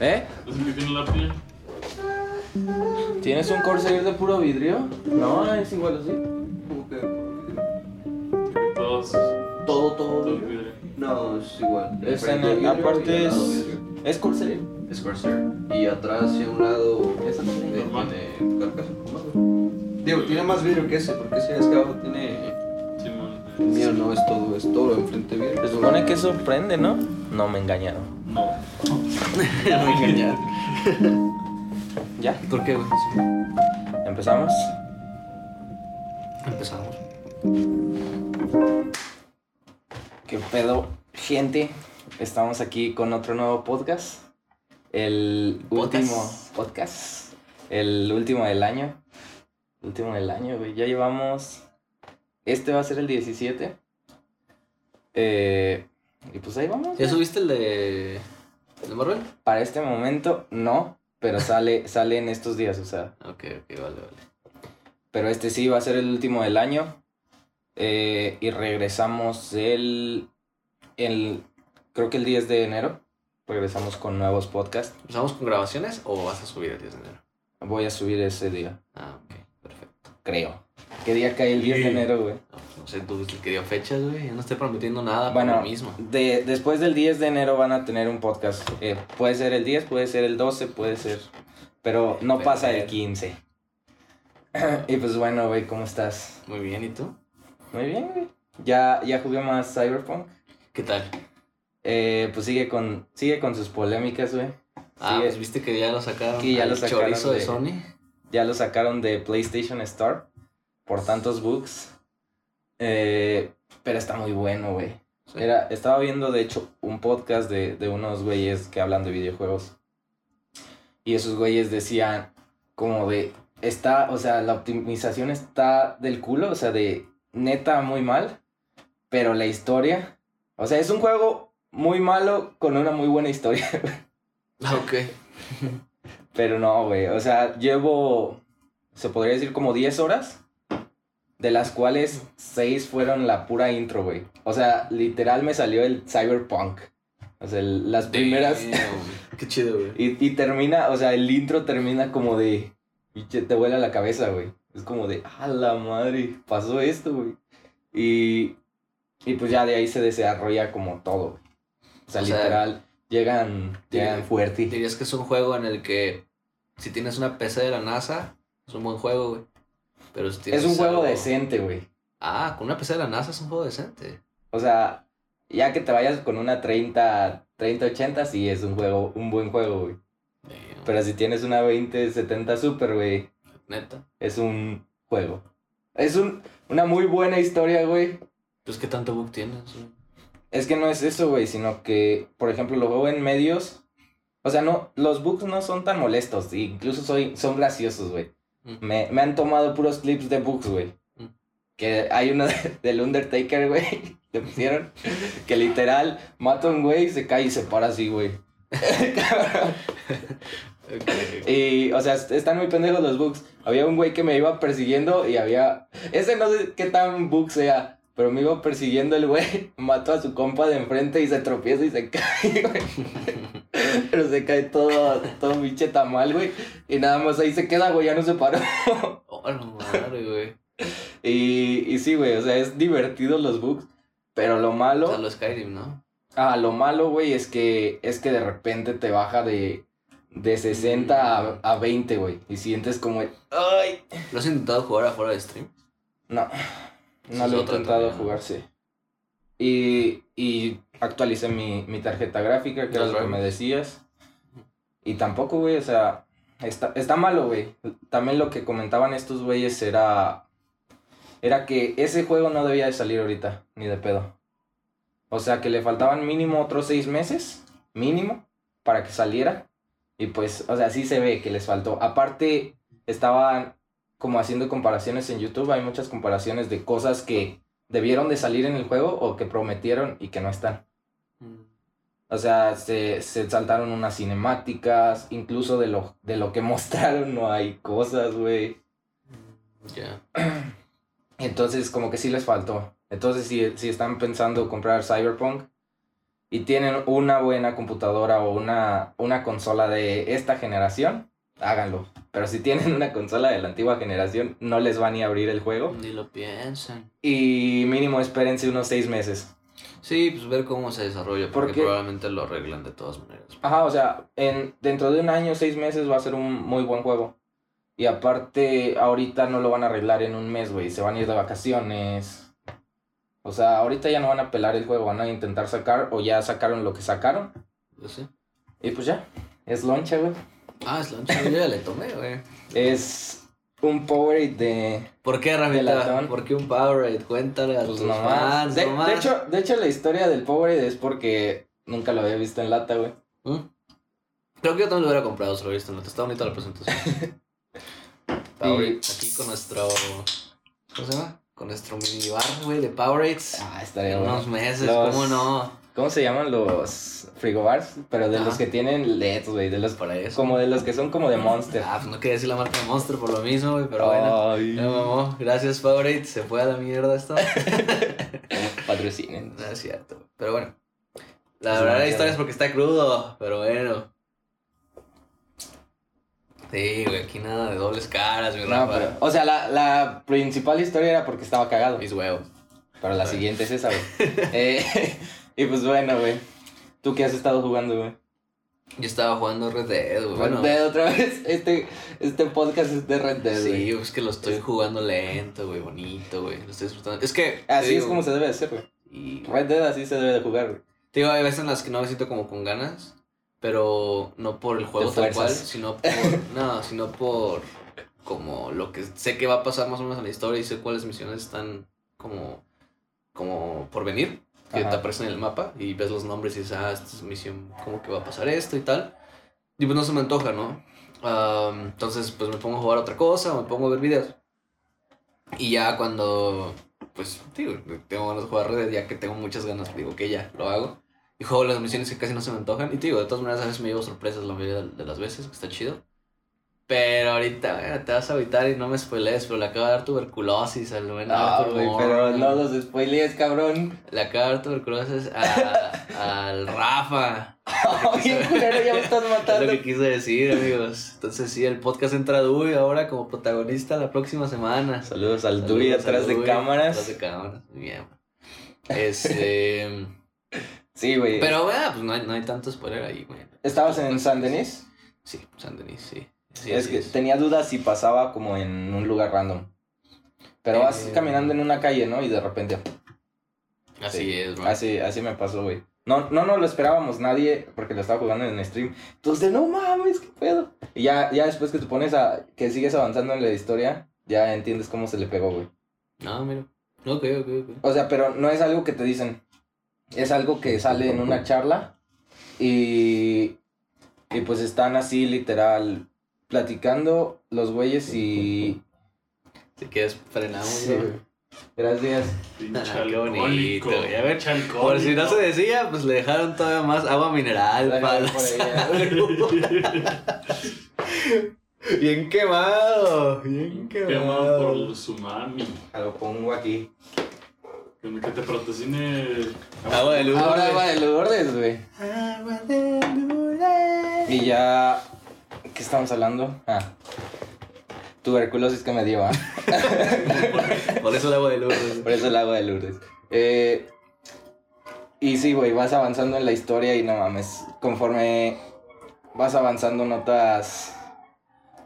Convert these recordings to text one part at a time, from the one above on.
¿Eh? ¿Es el que tiene la piel? ¿Tienes un Corsair de puro vidrio? No, es igual así. ¿Cómo que? Todos. Todo, todo Todo vidrio. vidrio. No, es igual. Es en el- aparte es-. ¿Es Corsair? Es Corsair. Y atrás y a un lado. Esa eh, normal. Tiene carcasa. Digo, tiene más vidrio que ese, porque ese es que abajo tiene. Mío no es todo, es todo enfrente vidrio. Se supone que eso prende, ¿no? No me engañaron. Me engañaron. ¿Ya? ¿Por qué, güey? ¿Empezamos? Empezamos. ¿Qué pedo, gente? Estamos aquí con otro nuevo podcast. El Podcast. último podcast. El último del año. El último del año, güey. Ya llevamos. Este va a ser el 17. Eh, y pues ahí vamos. ¿Ya subiste el de. el de Marvel? Para este momento, no. Pero sale, sale en estos días, o sea. Ok, ok, vale, vale. Pero este sí va a ser el último del año. Eh, y regresamos el, el. Creo que el 10 de enero. Regresamos con nuevos podcasts. ¿Empezamos con grabaciones o vas a subir el 10 de enero? Voy a subir ese día, Ah, ok. Creo. ¿Qué día cae el 10 de enero, güey? No, no sé, tú viste el que dio fechas, güey. Yo no estoy prometiendo nada Bueno, por lo mismo. De, después del 10 de enero van a tener un podcast. Eh, puede ser el 10, puede ser el 12, puede ser. Pero no pasa el 15. y pues bueno, güey, ¿cómo estás? Muy bien, ¿y tú? Muy bien, güey. Ya, ya jugué más Cyberpunk. ¿Qué tal? Eh, pues sigue con, sigue con sus polémicas, güey. Ah, Sigue- pues viste que ya lo sacaron. Que ya al lo sacaron chorizo de de- Sony. Ya lo sacaron de PlayStation Store por tantos bugs. Eh, pero está muy bueno, güey. Sí. Era, estaba viendo, de hecho, un podcast de, de unos güeyes que hablan de videojuegos. Y esos güeyes decían como de, está, o sea, la optimización está del culo, o sea, de neta muy mal. Pero la historia, o sea, es un juego muy malo con una muy buena historia. Ah, ok. Pero no, güey. O sea, llevo, se podría decir como 10 horas, de las cuales 6 fueron la pura intro, güey. O sea, literal me salió el cyberpunk. O sea, el- las primeras... Damn. Qué chido, güey. Y, y termina, o sea, el intro termina como de... pinche, Te vuela la cabeza, güey. Es como de, a la madre, pasó esto, güey. Y, y pues ya de ahí se desarrolla como todo, güey. O sea, O sea, literal, llegan, llegan fuerte. Dirías que es un juego en el que si tienes una PC de la NASA, es un buen juego, güey. Pero si tienes Es un juego algo- decente, güey. Ah, con una PC de la NASA es un juego decente. O sea, ya que te vayas con una 30, 3080, sí es un juego, un buen juego, güey. Damn. Pero si tienes una 2070 Super, güey, Neta. es un juego. Es un, una muy buena historia, güey. Pues qué tanto bug tienes, güey? Es que no es eso, güey, sino que, por ejemplo, lo juego en medios. O sea, no, los bugs no son tan molestos, y incluso soy, son graciosos, güey. Mm. Me, me han tomado puros clips de bugs, güey. Mm. Que hay uno de- del Undertaker, güey, que pusieron, que literal mata a un güey, se cae y se para así, güey. Y, o sea, est- están muy pendejos los bugs. Había un güey que me iba persiguiendo y había. Ese no sé qué tan bug sea, pero me iba persiguiendo el güey. Mató a su compa de enfrente y se tropieza y se cae, güey. Pero se cae todo, todo pinche tamal, güey. Y nada más ahí se queda, güey, ya no se paró. Oh, no madre, güey. Y, y sí, güey, o sea, es divertido los bugs. Pero lo O malo. sea, lo Skyrim, ¿no? Ah, lo malo, güey, es que es que de repente te baja de, de 60 a, a 20, güey. Y sientes como, el, ay. ¿Lo has intentado jugar afuera de stream? No, no lo he intentado jugar, sí. Y, y actualicé mi, mi tarjeta gráfica, que era lo que me decías. Y tampoco, güey, o sea, está, está malo, güey. También lo que comentaban estos güeyes era... Era que ese juego no debía de salir ahorita, ni de pedo. O sea, que le faltaban mínimo otros seis meses, mínimo, para que saliera. Y pues, o sea, sí se ve que les faltó. Aparte, estaban como haciendo comparaciones en YouTube. Hay muchas comparaciones de cosas que debieron de salir en el juego o que prometieron y que no están. O sea, se, se saltaron unas cinemáticas, incluso de lo, de lo que mostraron no hay cosas, güey. Ya. Entonces, como que sí les faltó. Entonces, si, si están pensando comprar Cyberpunk, y tienen una buena computadora o una, una consola de esta generación, háganlo. Pero si tienen una consola de la antigua generación, no les va ni a abrir el juego. Ni lo piensan. Y mínimo espérense unos seis meses. Sí, pues ver cómo se desarrolla, porque Porque- probablemente lo arreglan de todas maneras. Ajá, o sea, en, dentro de un año, seis meses va a ser un muy buen juego. Y aparte, ahorita no lo van a arreglar en un mes, güey. Se van a ir de vacaciones. O sea, ahorita ya no van a pelar el juego, van a intentar sacar, o ya sacaron lo que sacaron. Yo sé. Y pues ya, es loncha, güey. Ah, es loncha, yo ya le tomé, güey. Es un Powerade de... ¿Por qué, Ramita? ¿Por qué un Powerade? Cuéntale a Pues tus nomás. fans, De, hecho, de hecho, la historia del Powerade es porque nunca lo había visto en lata, güey. ¿Mm? Creo que yo también lo hubiera comprado, se lo he visto en la Está bonita la presentación. Powerade, aquí con nuestro... ¿Cómo se llama? Con nuestro mini bar, güey, de Powerades. Ah, estaría en bueno. unos meses, Los- ¿cómo no? ¿Cómo se llaman los frigobars? Pero de los que tienen LEDs, güey. De los Para eso. Como de los que son como de Monster. Ah, pues no quería decir la marca de Monster por lo mismo, güey, pero bueno. Ya mamó. Gracias, Powerade. Se fue a la mierda esto. Patrocinen. No es cierto. Pero bueno. La Es verdad la historia es porque está crudo. Pero bueno. Sí, güey, aquí nada de dobles caras, mi No, pero, o sea, la, la principal historia era porque estaba cagado. Mis huevos. Pero la siguiente es esa, güey. Eh, y pues bueno, güey. ¿Tú qué has estado jugando, güey? Yo estaba jugando Red Dead, güey. Bueno, Red Dead otra vez. Este, este podcast es de Red Dead, sí, güey. es que lo estoy jugando lento, güey, bonito, güey. Lo estoy disfrutando. Es que. Así es como se debe de hacer, güey. y- Red Dead así se debe de jugar, güey. Te digo, hay veces en las que no me siento como con ganas, pero no por el juego tal cual, sino por, no, sino por como lo que sé que va a pasar más o menos en la historia y sé cuáles misiones están como, como por venir, que Ajá. te aparecen en el mapa y ves los nombres y dices, ah, esta es misión, como que va a pasar esto y tal. Y pues no se me antoja, ¿no? Am, entonces pues me pongo a jugar otra cosa me pongo a ver videos. Y ya cuando, pues, digo, tengo ganas de jugar Red ya que tengo muchas ganas, digo que ya lo hago. Y juego las misiones que casi no se me antojan. Y te digo, de todas maneras, a veces me llevo sorpresas la mayoría de las veces, que está chido. Pero ahorita, bueno, te vas a evitar y no me spoilees, pero le acaba de dar tuberculosis al buen Ah, güey, pero no los spoilees, cabrón. Le acaba de dar tuberculosis a- al Rafa. Oye, culero, ya me estás Es matando. lo que quise decir, amigos. Entonces, sí, el podcast entra Dewey ahora como protagonista la próxima semana. Saludos al Saludos al atrás de cámaras. Atrás de cámaras, bien. Este. Sí, güey. pero, bueno, pues no hay, no hay tanto spoiler ahí, güey. ¿Estabas en San Denis? Sí, San Denis, sí. Sí, es que es. tenía dudas si pasaba como en un lugar random. Pero vas Eh, caminando en una calle, ¿no? Y de repente. Así sí. es, bro. Así, así me pasó, güey. No, no nos lo esperábamos nadie porque lo estaba jugando en stream. Entonces, no mames, qué pedo. Y ya, ya después que te pones a. que sigues avanzando en la historia, ya entiendes cómo se le pegó, güey. No, mira. Ok, ok, ok. O sea, pero no es algo que te dicen. Es algo que sale en una charla. Y. Y pues están así, literal. Platicando los güeyes y. Si quieres, frenamos, Sí, güey. Gracias. Ah, qué bonito. A ver, Pinche alcohólico. Por si no se decía, pues le dejaron todavía más agua mineral para por Bien quemado, bien Quemado por quemado. el tsunami. Lo pongo aquí. Que te patrocine. Agua de luz. Ahora va de Lourdes, güey. Agua de Lourdes. Y ya. ¿Qué estamos hablando? Ah. Tuberculosis que me dio, ah. Por eso el agua de Lourdes. Por eso el agua de Lourdes. Eh, y sí, güey, vas avanzando en la historia y no mames. Conforme vas avanzando, notas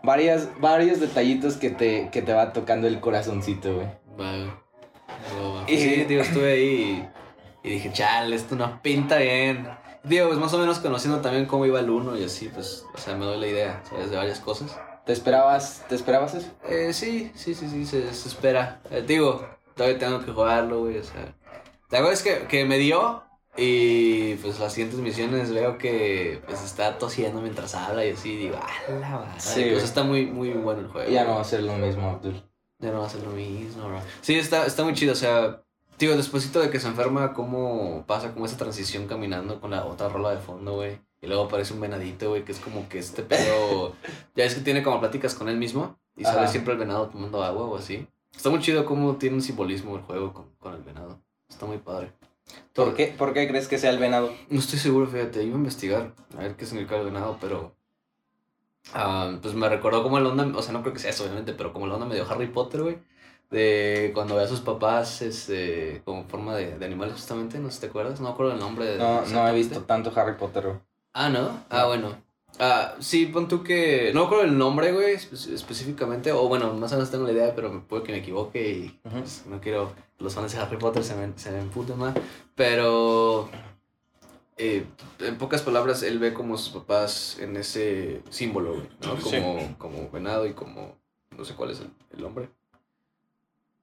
varias, varios detallitos que te, que te va tocando el corazoncito, güey. Va, va, va. Y- Sí, tío, estuve ahí y, y dije, chale, esto no pinta bien. Digo, pues más o menos conociendo también cómo iba el uno y así, pues, o sea, me doy la idea, ¿sabes? De varias cosas. ¿Te esperabas, ¿te esperabas eso? Eh, sí, sí, sí, sí, se, se espera. Eh, digo, todavía tengo que jugarlo, güey, o sea. La verdad es que, que me dio y pues las siguientes misiones veo que pues está tosiendo mientras habla y así, digo, ah, la madre. Sí, pues está muy, muy bueno el juego. Ya no va a ser lo mismo, Abdul. Ya no va a ser lo mismo, bro. Sí, está, está muy chido, o sea, digo, despuésito de que se enferma, cómo pasa como esa transición caminando con la otra rola de fondo, güey. Y luego aparece un venadito, güey, que es como que este pedo... ya es que tiene como pláticas con él mismo y sale Ajá. siempre el venado tomando agua o así. Está muy chido cómo tiene un simbolismo el juego con, con el venado. Está muy padre. ¿Por qué, ¿Por qué crees que sea el venado? No estoy seguro, fíjate, iba a investigar a ver qué significa el venado, pero. ah, pues me recordó como el onda, o sea, no creo que sea eso, obviamente, pero como el onda medio Harry Potter, güey. De cuando ve a sus papás, este, como forma de, de animales, justamente, no sé te acuerdas, no me acuerdo el nombre. de- No, no he visto tanto Harry Potter, güey. Ah, ¿no? Ah, bueno. Ah, sí, pon tú que. No me acuerdo el nombre, güey, espe- específicamente. O bueno, más o menos tengo la idea, pero me puede que me equivoque y pues, no quiero los fans de Harry Potter se me, se me emputen más. Pero. eh, en pocas palabras, él ve como sus papás en ese símbolo, güey, ¿no? Sí. Como, como venado y como. No sé cuál es el, el nombre.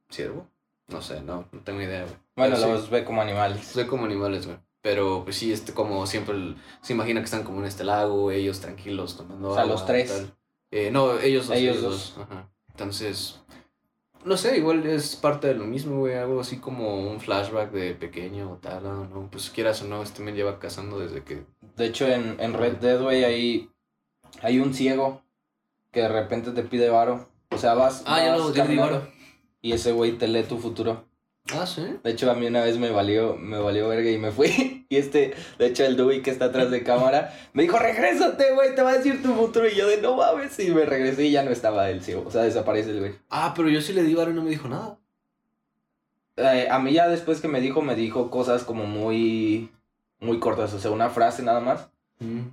¿Ciervo? No sé, no, no tengo idea, güey. Bueno, Pero sí. los ve como animales. Soy como animales, güey. Pero pues sí, este, como siempre se imagina que están como en este lago, ellos tranquilos tomando O sea, agua, los tres. tal. Eh, no, ellos dos. Ellos Ellos, dos. Ajá. Entonces, no sé, igual es parte de lo mismo, güey. Algo así como un flashback de pequeño o tal, no. Pues quieras o no, este men lleva cazando desde que. De hecho, en, en Red Dead, güey, hay, hay un ciego que de repente te pide varo. O sea, vas. Ah, ya vas lo ya di caminando varo. Y ese güey te lee tu futuro. Ah, sí. De hecho, a mí una vez me valió, me valió verga y me fui. Y este, de hecho, el Dewey que está atrás de cámara, me dijo, regrésate, güey, te va a decir tu futuro. Y yo de, no mames. Y me regresé y ya no estaba el ciego. O sea, desaparece el güey. Ah, pero yo sí le di varo y no me dijo nada. Eh, a mí ya después que me dijo, me dijo cosas como muy, muy cortas. O sea, una frase nada más. Mm.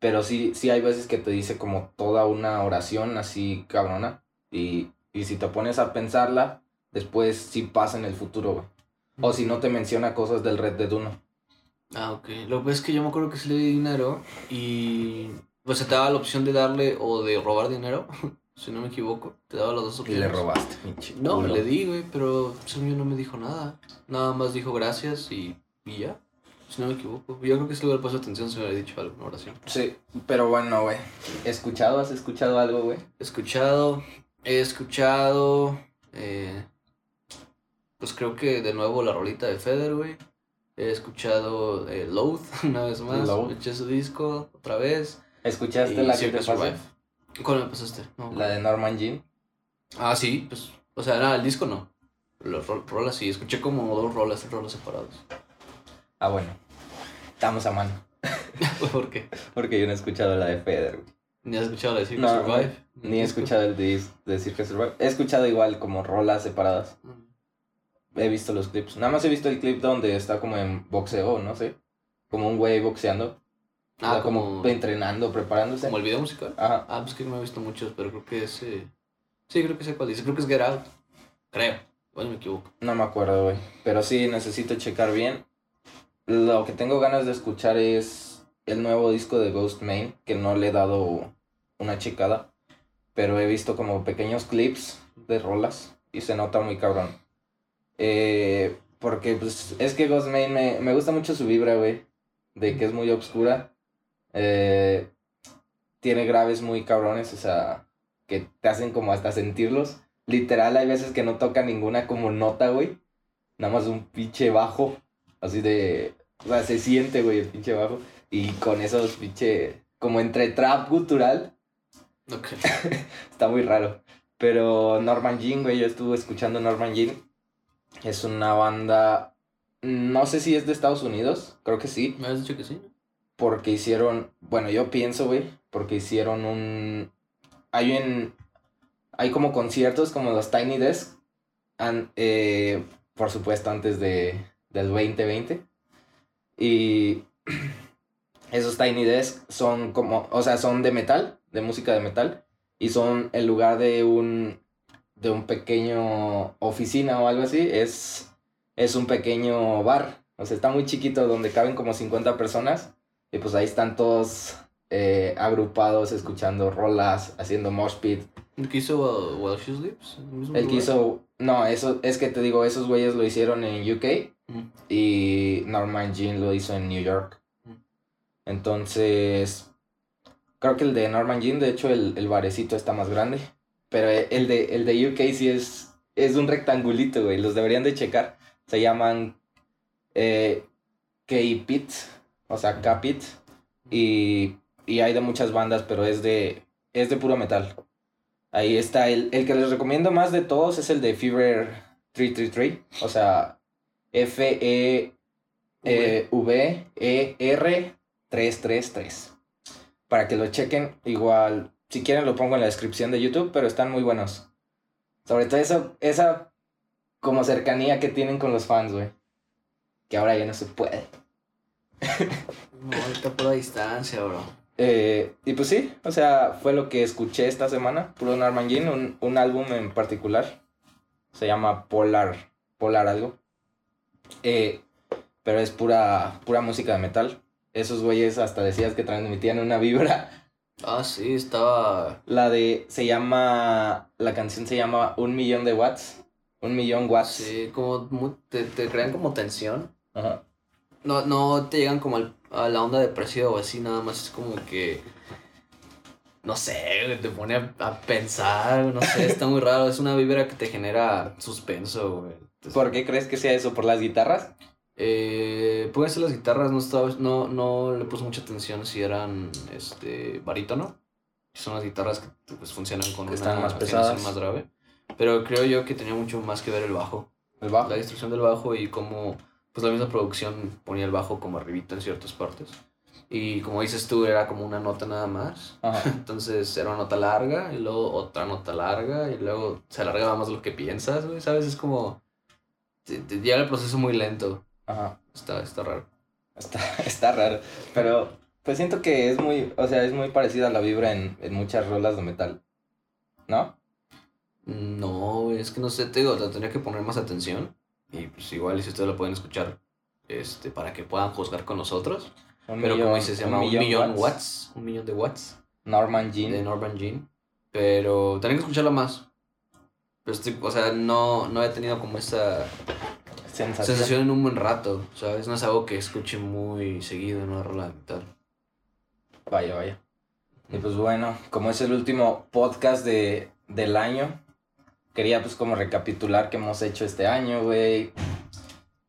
Pero sí, sí hay veces que te dice como toda una oración así cabrona. Y, y si te pones a pensarla, después sí pasa en el futuro, güey. O si no te menciona cosas del Red Dead 1. Ah, ok. Lo que es que yo me acuerdo que sí le di dinero y pues se te daba la opción de darle o de robar dinero, si no me equivoco. Te daba las dos Y opciones. le robaste, pinche. No, culo. le di, güey, pero según yo no me dijo nada. Nada más dijo gracias y, y ya. Si no me equivoco. Yo creo que si le hubiera puesto atención se me hubiera dicho alguna oración. Sí, pero bueno, güey. ¿Escuchado? ¿Has escuchado algo, güey? Escuchado, he escuchado, eh, pues creo que de nuevo la rolita de Feder, güey. He escuchado eh, Loath una vez más. Eché su disco otra vez. ¿Escuchaste Y la que te pasé? ¿Cuál me pasaste? No, La de Norman Jean. Ah, sí, pues, o sea, nada, el disco no. Las ro- rolas sí, escuché como dos rolas, tres rolas separados. Ah, bueno. Estamos a mano. ¿Por qué? Porque yo no he escuchado la de Feder, güey. ¿Ni has escuchado la de Cirque No, Survive? Ni he escuchado el de, de Cirque Survive. He escuchado igual como rolas separadas. Mm. He visto los clips. Nada más he visto el clip donde está como en boxeo, no sé. Como un güey boxeando. O Ah, sea, como, como entrenando, preparándose. como el video musical. Ajá. Ah, pues que no he visto muchos, pero creo que es. eh, Sí, creo que sé cuál dice. Creo que es Get Out. Creo. Bueno, me equivoco. No me acuerdo, güey. Pero sí, necesito checar bien. Lo que tengo ganas de escuchar es el nuevo disco de Ghost Main, que no le he dado una checada. Pero he visto como pequeños clips de rolas y se nota muy cabrón. Eh, porque pues es que Ghost Main me, me gusta mucho su vibra, güey. De que es muy oscura. Eh, tiene graves muy cabrones, o sea, que te hacen como hasta sentirlos. Literal, hay veces que no toca ninguna como nota, güey. Nada más un pinche bajo. Así de. O sea, se siente, güey, el pinche bajo. Y con esos pinche. Como entre trap cultural. Ok. Está muy raro. Pero Norman Jean, güey, yo estuve escuchando Norman Jean. Es una banda. No sé si es de Estados Unidos. Creo que sí. ¿Me has dicho que sí? Porque hicieron. Bueno, yo pienso, güey. Porque hicieron un. Hay un. Hay como conciertos como los Tiny Desk. an- eh, por supuesto, antes de, del 2020. Y. Esos Tiny Desk son como. O sea, son de metal. De música de metal. Y son en lugar de un. De un pequeño oficina o algo así. Es. Es un pequeño bar. O sea, está muy chiquito donde caben como 50 personas. Y pues ahí están todos eh, agrupados, escuchando rolas, haciendo mosh pit. ¿El que hizo uh, While She Sleeps? ¿El El que hizo... No, eso es que te digo, esos güeyes lo hicieron en UK Mm. y Norman Jean lo hizo en New York. Entonces, creo que el de Norman Jean, de hecho, el, el barecito está más grande. Pero el de, el de UK sí es, es un rectangulito, güey. Los deberían de checar. Se llaman eh, K-Pit, o sea, K-Pit. Y, y hay de muchas bandas, pero es de, es de puro metal. Ahí está. El, el que les recomiendo más de todos es el de Fever 333. O sea, Eh, V-E-R-333. Para que lo chequen, igual, si quieren lo pongo en la descripción de YouTube, pero están muy buenos. Sobre todo eso, esa como cercanía que tienen con los fans, güey. Que ahora ya no se puede. Ahorita por la distancia, bro. Eh, y pues sí, o sea, fue lo que escuché esta semana, puro Norman Jean, un, un álbum en particular. Se llama Polar, Polar algo. Eh, pero es pura, pura música de metal. Esos güeyes hasta decías que transmitían una vibra. Ah, sí, estaba. La de, se llama, la canción se llama Un Millón de Watts. Un Millón Watts. Sí, como. Te, te crean como tensión. Ajá. No, no te llegan como al- a la onda depresiva o así, nada más es como que. No sé, te pone a, a pensar, no sé, está muy raro. Es una vibra que te genera suspenso, güey. Entonces, ¿Por qué crees que sea eso? ¿Por las guitarras? Eh, puede ser las guitarras, no, estaba, no, no le puse mucha atención si eran este barítono. Son las guitarras que pues, funcionan con Que una están más pesadas. más grave. Pero creo yo que tenía mucho más que ver el bajo. El bajo. La distorsión del bajo y cómo pues la misma producción ponía el bajo como arribita en ciertas partes. Y como dices tú, era como una nota nada más. Ajá. Entonces era una nota larga y luego otra nota larga y luego se alargaba más lo que piensas, güey, ¿sabes? Es como... te- te lleva el proceso muy lento. Ajá. Está, está raro. Está, está raro. Pero pues siento que es muy, o sea, es muy parecida a la vibra en, en muchas rolas de metal. ¿No? No, es que no sé, te digo, tendría que poner más atención. Y pues igual si ustedes lo pueden escuchar este, para que puedan juzgar con nosotros. Un Pero millón- como dice, se llama un millón, watts. Un millón de watts. Norman Jean. De Norman Jean. Pero tendría que escucharlo más. Pero estoy, o sea, no, no he tenido como esa Sensación. sensación en un buen rato, ¿sabes? No es algo que escuche muy seguido en una rola de metal. Vaya, vaya. Y pues bueno, como es el último podcast de, del año, quería pues como recapitular qué hemos hecho este año, güey.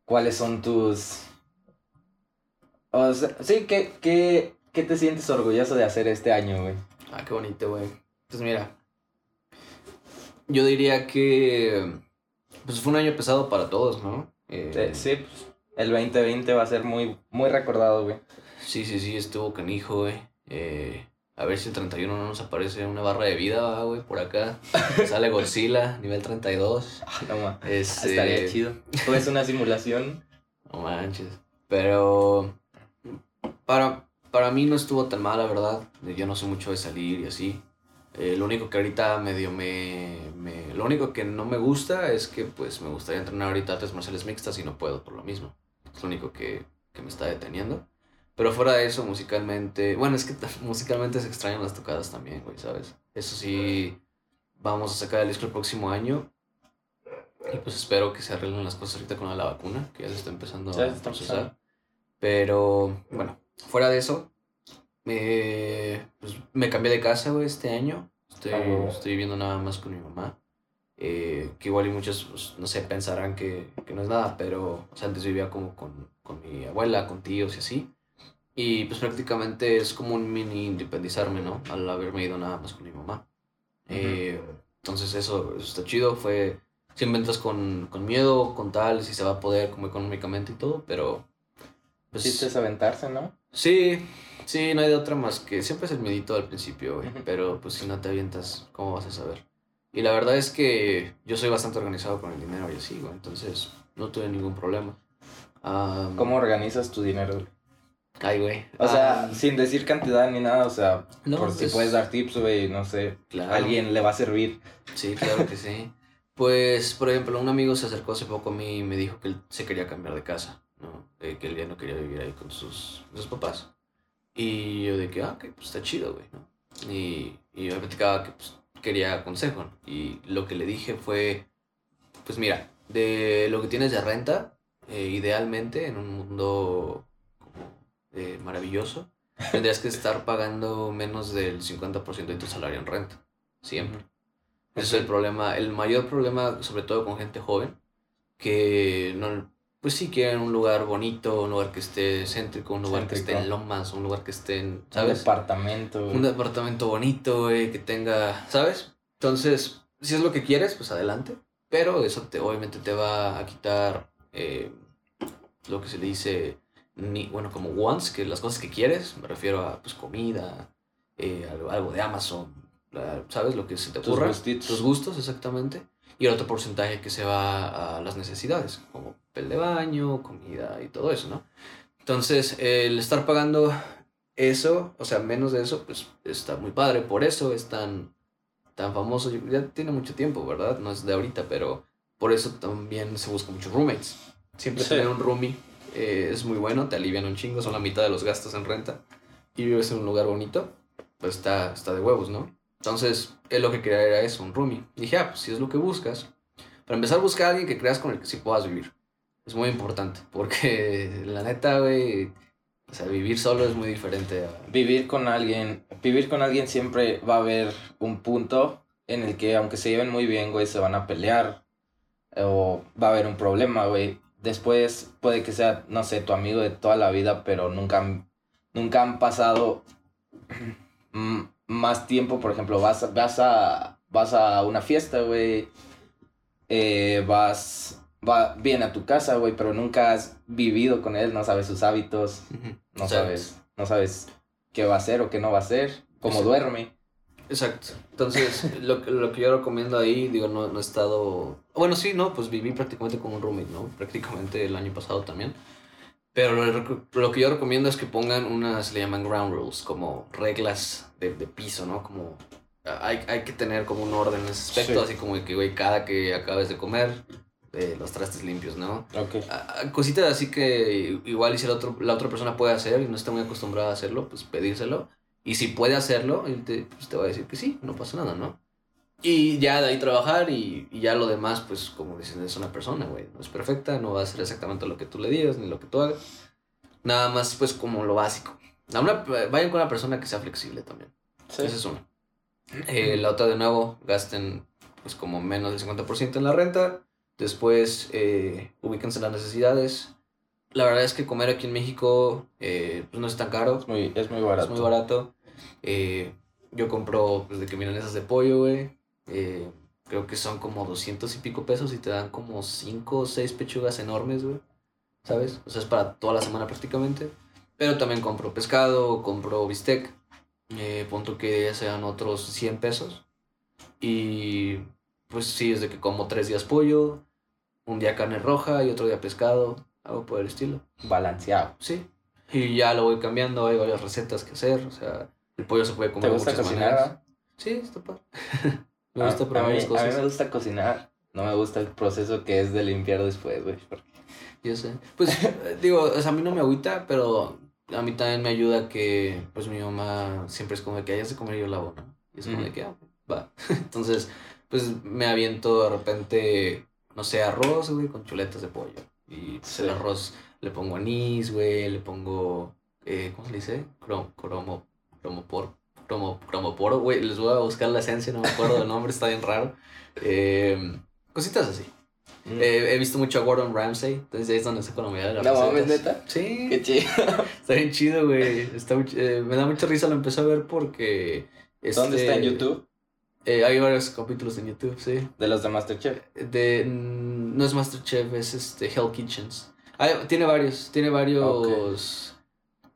¿Cuáles son tus... O sea, sí, ¿qué, qué, qué te sientes orgulloso de hacer este año, güey? Ah, qué bonito, güey. Pues mira, yo diría que pues fue un año pesado para todos, ¿no? Eh, Eh, sí, pues el 2020 va a ser muy, muy recordado, güey. sí, sí, sí, estuvo canijo, güey. Eh, a ver si el 31 no nos aparece una barra de vida, güey, por acá. Sale Godzilla, nivel 32. Ah, No, ma. Este, Estaría chido. Todo es una simulación. No manches. Pero para, para mí no estuvo tan mal, la verdad. Yo no sé mucho de salir y así. Eh, lo único que ahorita medio me, me... Lo único que no me gusta es que pues me gustaría entrenar ahorita artes marciales mixtas y no puedo por lo mismo. Es lo único que, que me está deteniendo. Pero fuera de eso, musicalmente... Bueno, es que musicalmente se extrañan las tocadas también, güey, ¿sabes? Eso sí, vamos a sacar el disco el próximo año. Y pues espero que se arreglen las cosas ahorita con la vacuna, que ya se está empezando a procesar. Pero bueno, fuera de eso, eh, pues me cambié de casa, güey, este año. Estoy, Ah, estoy viviendo nada más con mi mamá. Eh, que igual y muchos, pues, no sé, pensarán que, que no es nada, pero o sea, antes vivía como con, con mi abuela, con tíos y así. Y pues prácticamente es como un mini independizarme, ¿no? Al haberme ido nada más con mi mamá. Eh, entonces eso, eso está chido, fue... Siempre entras con, con miedo, con tal, si se va a poder como económicamente y todo, pero... Pues, aventarse, ¿no? Sí, sí, no hay de otra más que siempre es el miedito al principio, güey. Pero pues si no te avientas, ¿cómo vas a saber? Y la verdad es que yo soy bastante organizado con el dinero y así, güey. Entonces no tuve ningún problema. Am, ¿Cómo organizas tu dinero, güey? Ay, güey. O sea, sin decir cantidad ni nada, o sea, no, por si pues, puedes dar tips, güey, no sé, claro. alguien le va a servir. Sí, claro que sí. Pues, por ejemplo, un amigo se acercó hace poco a mí y me dijo que él se quería cambiar de casa, ¿no? Eh, que él ya no quería vivir ahí con sus, sus papás. Y yo de que, ah, ok, pues está chido, güey, ¿no? Y, y yo me platicaba que pues, quería consejo, ¿no? Y lo que le dije fue, pues mira, de lo que tienes de renta, eh, idealmente en un mundo como, eh, maravilloso, tendrías que estar pagando menos del 50% de tu salario en renta, siempre. Ese es el problema, el mayor problema, sobre todo con gente joven, que no, pues sí quieren un lugar bonito, un lugar que esté céntrico, un lugar que esté en lomas, un lugar que esté en, Un ¿sabes? departamento. güey. Un departamento bonito, güey, que tenga, ¿sabes? Entonces, si es lo que quieres, pues adelante. Pero eso te, obviamente te va a quitar, eh, lo que se le dice, ni, bueno, como wants, que las cosas que quieres, me refiero a pues comida, eh, algo, algo de Amazon, ¿sabes? Lo que se te Tus ocurra. gustitos. Tus gustos, exactamente. Y el otro porcentaje que se va a las necesidades, como pel de baño, comida y todo eso, ¿no? Entonces, el estar pagando eso, o sea, menos de eso, pues está muy padre. Por eso es tan, tan famoso. Ya tiene mucho tiempo, ¿verdad? No es de ahorita, pero por eso también se buscan muchos roommates. Siempre Sí. tener un roomie eh, es muy bueno, te alivian un chingo, son la mitad de los gastos en renta. Y vives en un lugar bonito, pues está, está de huevos, ¿no? Entonces, él lo que quería era eso, un roomie. Dije, ah, pues si es lo que buscas, para empezar a buscar a alguien que creas con el que sí puedas vivir. Es muy importante, porque la neta, güey, o sea, vivir solo es muy diferente. Vivir con alguien, vivir con alguien siempre va a haber un punto en el que aunque se lleven muy bien, güey, se van a pelear o va a haber un problema, güey. Después puede que sea, no sé, tu amigo de toda la vida, pero nunca, nunca han pasado mm, más tiempo, por ejemplo, vas, vas, a, vas a una fiesta, güey, eh, vas, va, viene a tu casa, güey, pero nunca has vivido con él, no sabes sus hábitos, no sabes, no sabes qué va a hacer o qué no va a hacer, cómo Exacto. duerme. Exacto. Entonces, lo, que- lo que yo recomiendo ahí, digo, no, no he estado... Bueno, sí, no, pues viví prácticamente con un roommate, ¿no? Prácticamente el año pasado también. Pero lo, lo que yo recomiendo es que pongan unas, le llaman ground rules, como reglas de, de piso, ¿no? Como ah, hay, hay que tener como un orden en ese aspecto, Sí. así como que, güey, cada que acabes de comer, eh, los trastes limpios, ¿no? Ok. Ah, ah, Cositas así que igual y si la, otro, la otra persona puede hacer y no está muy acostumbrada a hacerlo, pues pedírselo. Y si puede hacerlo, él te, pues te va a decir que sí, no pasa nada, ¿no? Y ya de ahí trabajar y, y ya lo demás, pues como dicen, es una persona, güey. No es perfecta, no va a hacer exactamente lo que tú le digas ni lo que tú hagas. Nada más, pues como lo básico. A una- vayan con una persona que sea flexible también. Sí. Esa es una. Eh, la otra, de nuevo, gasten pues como menos del 50% en la renta. Después, eh, ubíquense en las necesidades. La verdad es que comer aquí en México eh, pues no es tan caro. Es muy, es muy barato. Es muy barato. Eh, yo compro pues, de que milanesas de pollo, güey. Eh, creo que son como 200 y pico pesos y te dan como 5 o 6 pechugas enormes, güey. ¿Sabes? O sea, es para toda la semana prácticamente. Pero también compro pescado, compro bistec. Eh, punto que ya sean otros 100 pesos. Y pues sí, es de que como 3 días pollo, un día carne roja y otro día pescado, algo por el estilo. Balanceado. Sí. Y ya lo voy cambiando, hay varias recetas que hacer, o sea, el pollo se puede ¿Te comer de gusta muchas cocinar? maneras. Sí, está padre. me A- gusta a, probar mí, las a mí cosas. me gusta cocinar. No me gusta el proceso que es de limpiar después, güey. porque- Yo sé. Pues, eh, digo, o sea, a mí no me agüita, pero a mí también me ayuda que, pues, mi mamá siempre es como de que hayas de comer y yo lavo, ¿no? Y es como de que, ah, va. Entonces, pues, me aviento de repente, no sé, arroz, güey, con chuletas de pollo. Y pues, el arroz le pongo anís, güey, le pongo, eh, ¿cómo se le dice? Crom, cromo, cromopor, cromo, cromoporo, güey, les voy a buscar la esencia, no me acuerdo del nombre, está bien raro. Eh, cositas así. Mm. Eh, he visto mucho a Gordon Ramsay, entonces ahí es donde saco la mayoría de las No mames. ¿neta? Sí, Qué chido. está bien chido, güey. Eh, me da mucha risa, lo empecé a ver porque... ¿Dónde este, está en YouTube? eh, hay varios capítulos en YouTube, sí. De los de Masterchef. De, mm, no es Masterchef, es este Hell Kitchens. Ah, tiene varios, tiene varios...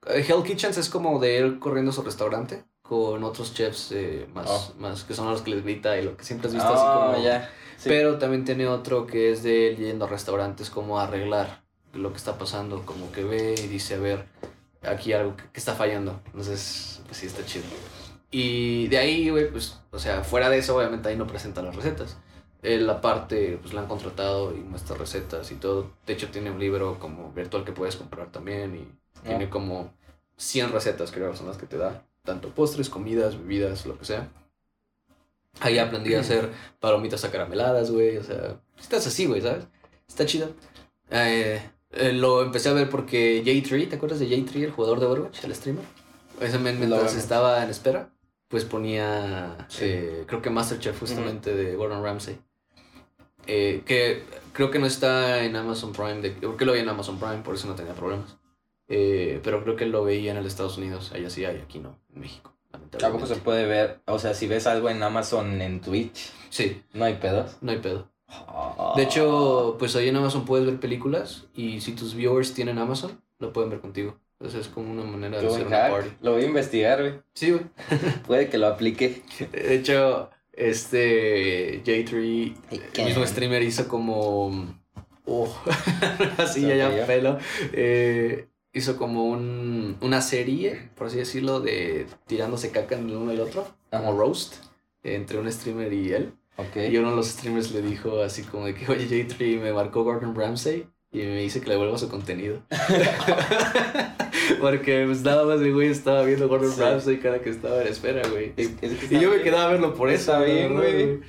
Eh, Hell Kitchens es como de él corriendo a su restaurante con otros chefs eh, más, Oh. más que son los que les grita y lo que siempre has visto así Ah, como... ya. Sí. Pero también tiene otro que es de él yendo a restaurantes como a arreglar lo que está pasando, como que ve y dice, a ver, aquí algo que, que está fallando. Entonces, pues sí, está chido. Y de ahí, güey, pues, o sea, fuera de eso, obviamente ahí no presenta las recetas. Él aparte, pues la han contratado y muestra recetas y todo. De hecho, tiene un libro como virtual que puedes comprar también y Ah. tiene como 100 recetas, creo, son las que te da. Tanto postres, comidas, bebidas, lo que sea. Ahí aprendí a hacer palomitas acarameladas, güey. O sea, estás así, güey, ¿sabes? Está chido. Eh, eh, lo empecé a ver porque J3, ¿te acuerdas de J3, el jugador de Overwatch, el streamer? Ese men, Lo mientras estaba en espera, pues ponía, Sí. eh, creo que Masterchef justamente de Gordon Ramsay. Eh, que creo que no está en Amazon Prime, de, porque lo vi en Amazon Prime, por eso no tenía problemas. Eh, pero creo que lo veía en el Estados Unidos, allá sí hay, aquí no, en México. Tampoco se puede ver. O sea, si ves algo en Amazon en Twitch, Sí, no hay pedos. no hay pedo. De hecho, pues ahí en Amazon puedes ver películas y si tus viewers tienen Amazon, lo pueden ver contigo. Entonces es como una manera de hacer una party. Lo voy a investigar, güey. Sí, güey. Puede que lo aplique. De hecho, este J3, ¿Y el mismo streamer, hizo como. Oh, así ¿Se ya, ya pelo. Eh, hizo como un, una serie, por así decirlo, de tirándose caca en el uno y el otro, como roast, entre un streamer y él. Ok. Y uno de los streamers le dijo así como de que, oye, J3 me marcó Gordon Ramsay y me dice que le devuelva su contenido. Porque pues nada más el güey estaba viendo Gordon Sí. Ramsay cada que estaba en espera, güey. Es- es que Y yo me quedaba a verlo por eso. Está bien, güey.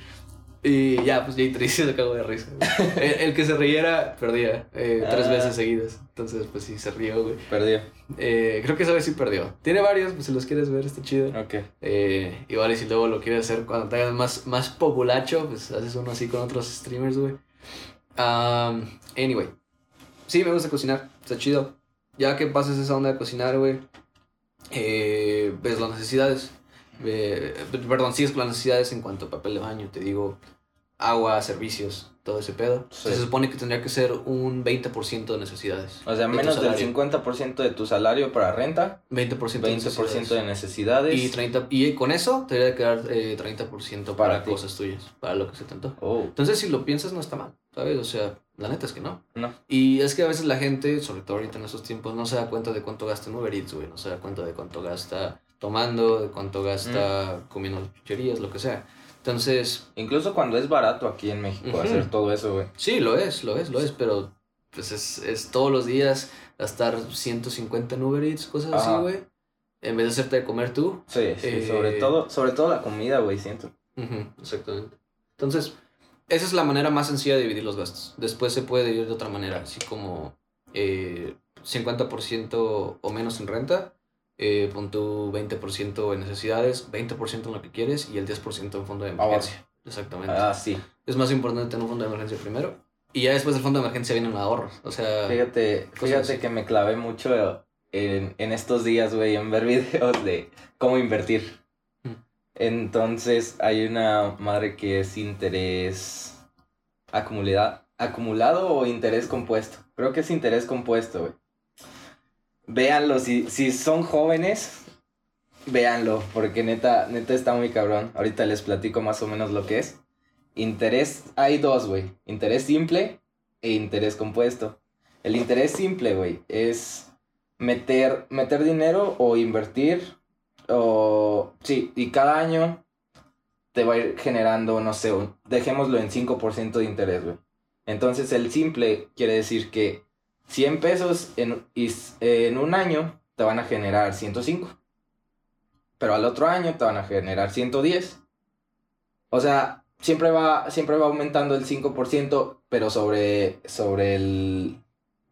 Y ya, pues J3 se acabó de risa. el, el que se riera, perdía eh, tres Ah. veces seguidas. Entonces, pues sí, se rió, güey. Perdió. Eh, creo que esa vez sí perdió. Tiene varios, pues si los quieres ver, está chido. Ok. Eh, igual y si luego lo quieres hacer cuando te hagas más, más populacho, pues haces uno así con otros streamers, güey. Um, anyway. Sí, me gusta cocinar. Está chido. Ya que pases esa onda de cocinar, güey. eh, ves las necesidades. Perdón, sigues con las necesidades en cuanto a papel de baño. Te digo, agua, servicios, todo ese pedo. Sí. Se supone que tendría que ser un 20% de necesidades. O sea, de menos del salario. 50% de tu salario para renta, 20% de 20% de necesidades. necesidades. Y, 30, y con eso te debería quedar eh, 30% para, cosas tuyas, para lo que se te antoja. Oh, Entonces, si lo piensas, no está mal, ¿sabes? O sea, la neta es que no. no. Y es que a veces la gente, sobre todo ahorita en estos tiempos, no se da cuenta de cuánto gasta en Uber Eats, güey. No se da cuenta de cuánto gasta tomando, de cuánto gasta Mm. comiendo chucherías, lo que sea. Entonces, Incluso cuando es barato aquí en México hacer todo eso, güey. sí, lo es, lo es, lo es, pero pues es, es todos los días gastar 150 en Uber Eats, cosas así, güey. En vez de hacerte de comer tú, Sí, sí, Eh, sobre todo, sobre todo la comida, güey, siento. Exactamente. Entonces, esa es la manera más sencilla de dividir los gastos. Después se puede dividir de otra manera, así como eh, 50% o menos en renta, eh, pon tu 20% en necesidades, 20% en lo que quieres y el 10% en fondo de emergencia. Exactamente. Ah, sí. Es más importante tener un fondo de emergencia primero y ya después del fondo de emergencia vienen ahorros. O sea, Fíjate, fíjate así. que me clavé mucho en, en estos días, güey, en ver videos de cómo invertir. Mm. Entonces, hay una madre que es interés acumulada, acumulado o interés compuesto. Creo que es interés compuesto, güey. Véanlo, si, si son jóvenes, véanlo, porque neta, neta está muy cabrón. Ahorita les platico más o menos lo que es. Interés, hay dos, güey. Interés simple e interés compuesto. El interés simple, güey, es meter, meter dinero o invertir. O. Sí, y cada año te va a ir generando, no sé, dejémoslo en 5% de interés, güey. Entonces el simple quiere decir que 100 pesos en, en un año te van a generar 105. Pero al otro año te van a generar 110. O sea, siempre va, siempre va aumentando el 5%, pero sobre, sobre el,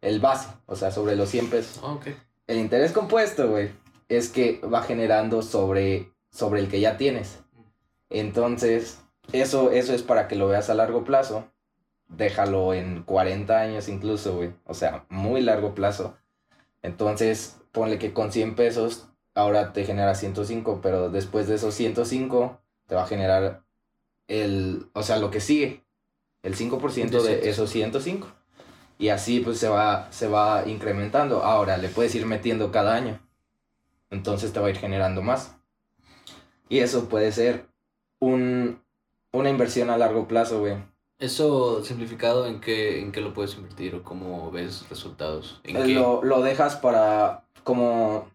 el base, o sea, sobre los 100 pesos. ah. El interés compuesto, güey, es que va generando sobre, sobre el que ya tienes. Entonces, eso, eso es para que lo veas a largo plazo. Déjalo en 40 años incluso, güey. O sea, muy largo plazo. Entonces, ponle que con 100 pesos ahora te genera 105, pero después de esos 105 te va a generar el, o sea, lo que sigue, el 5% de 105. esos 105. Y así pues se va, se va incrementando. Ahora le puedes ir metiendo cada año. Entonces te va a ir generando más. Y eso puede ser un, una inversión a largo plazo, güey. Eso simplificado, ¿en qué, ¿en qué lo puedes invertir o cómo ves resultados? ¿En qué? Lo, lo dejas para como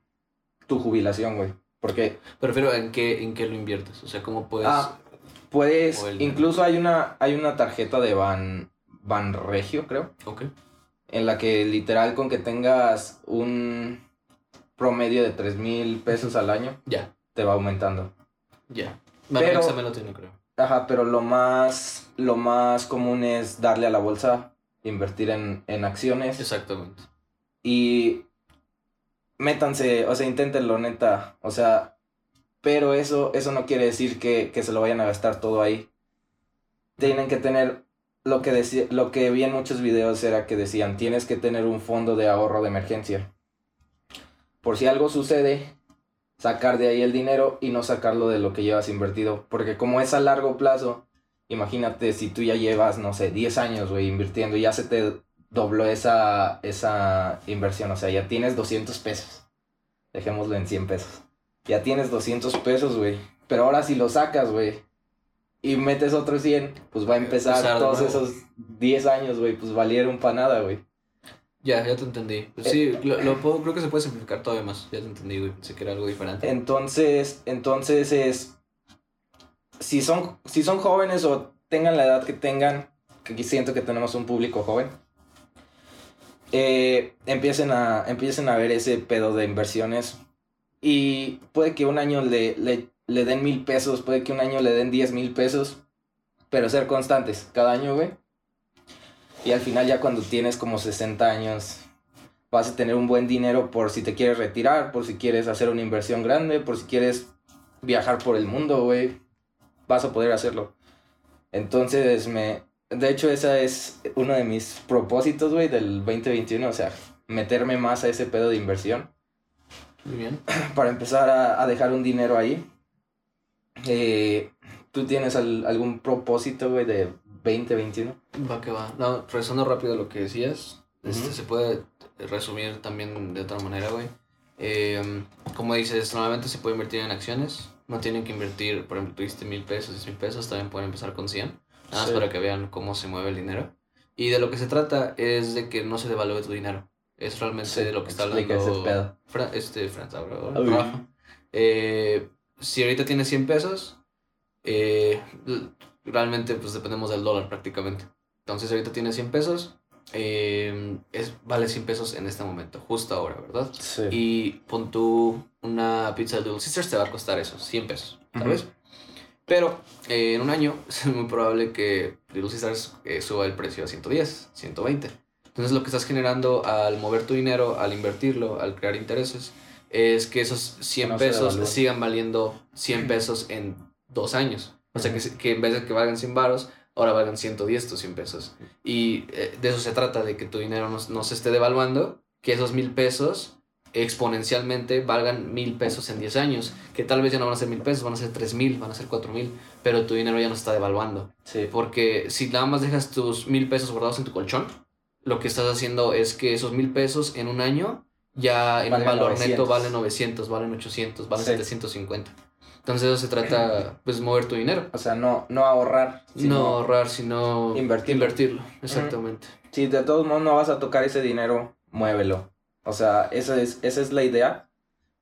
tu jubilación, güey. Porque Prefiero en qué, en qué lo inviertes. O sea, cómo puedes. Ah, puedes, el- incluso hay una, hay una tarjeta de Ban, Ban Regio, creo. Ok. En la que literal con que tengas un promedio de 3 mil pesos al año, Ya, te va aumentando. ya. Pero- lo tiene, creo. Ajá, pero lo más, lo más común es darle a la bolsa, invertir en, en acciones Exactamente. y métanse, o sea, inténtenlo neta, o sea, pero eso, eso no quiere decir que, que se lo vayan a gastar todo ahí. Tienen que tener, lo que, decía, lo que vi en muchos videos era que decían, tienes que tener un fondo de ahorro de emergencia. Por si algo sucede, sacar de ahí el dinero y no sacarlo de lo que llevas invertido. Porque como es a largo plazo imagínate si tú ya llevas, no sé, 10 años, güey, invirtiendo y ya se te dobló esa, esa inversión, o sea, ya tienes 200 pesos. Dejémoslo en 100 pesos. Ya tienes 200 pesos, güey. Pero ahora si lo sacas, güey, y metes otro 100, pues va a empezar Empezar todos esos 10 años, güey, pues valieron para nada, güey. Ya, ya te entendí. Pues sí, lo, lo puedo, creo que se puede simplificar todavía más. Ya te entendí, güey. Pensé que era algo diferente. Entonces, entonces es. Si son, si son jóvenes o tengan la edad que tengan, que aquí siento que tenemos un público joven, eh, empiecen, a, empiecen a ver ese pedo de inversiones. Y puede que un año le, le, le den mil pesos, puede que un año le den diez mil pesos, pero ser constantes cada año, güey. Y al final, ya cuando tienes como 60 años, vas a tener un buen dinero por si te quieres retirar, por si quieres hacer una inversión grande, por si quieres viajar por el mundo, güey. Vas a poder hacerlo. Entonces, me... De hecho, ese es uno de mis propósitos, güey, del 2021. O sea, meterme más a ese pedo de inversión. Muy bien. Para empezar a, a dejar un dinero ahí. Eh, ¿Tú tienes al- algún propósito, güey, de 2021? Va que va. No, regresando rápido a lo que decías, este, Ujú. se puede resumir también de otra manera, güey. Eh, como dices, normalmente se puede invertir en acciones. No tienen que invertir, por ejemplo, tuviste mil pesos, diez mil pesos, también pueden empezar con 100. Nada más Sí. para que vean cómo se mueve el dinero. Y de lo que se trata es de que no se devalúe tu dinero. Es realmente Sí, de lo que está hablando. Fra- este, Uy. Rafa. Eh, si ahorita tienes 100 pesos, eh, realmente pues dependemos del dólar prácticamente. Entonces ahorita tienes 100 pesos, eh, es, vale 100 pesos en este momento, justo ahora, ¿verdad? Sí. Y pon tú una pizza de Little Sisters te va a costar eso, 100 pesos, tal Ujú. vez. Pero eh, en un año es muy probable que Little Sisters eh, suba el precio a 110, 120. Entonces lo que estás generando al mover tu dinero, al invertirlo, al crear intereses, es que esos 100 no pesos sigan valiendo 100 pesos en dos años. O sea, que, que en vez de que valgan 100 varos, ahora valgan 110 tus 100 pesos. Y eh, de eso se trata, de que tu dinero no, no se esté devaluando, que esos mil pesos exponencialmente valgan mil pesos en 10 años, que tal vez ya no van a ser mil pesos, van a ser tres mil, van a ser cuatro mil, pero tu dinero ya no está devaluando. Sí. Porque si nada más dejas tus mil pesos guardados en tu colchón, lo que estás haciendo es que esos mil pesos en un año ya en un Valgan valor neto 900. valen 900, valen 800, valen Sí. 750. Entonces eso se trata, pues, mover tu dinero. O sea, no, no ahorrar. sino- No ahorrar, sino Invertirlo. invertirlo. Exactamente. Si de todos modos no vas a tocar ese dinero, muévelo. O sea, esa es, esa es la idea.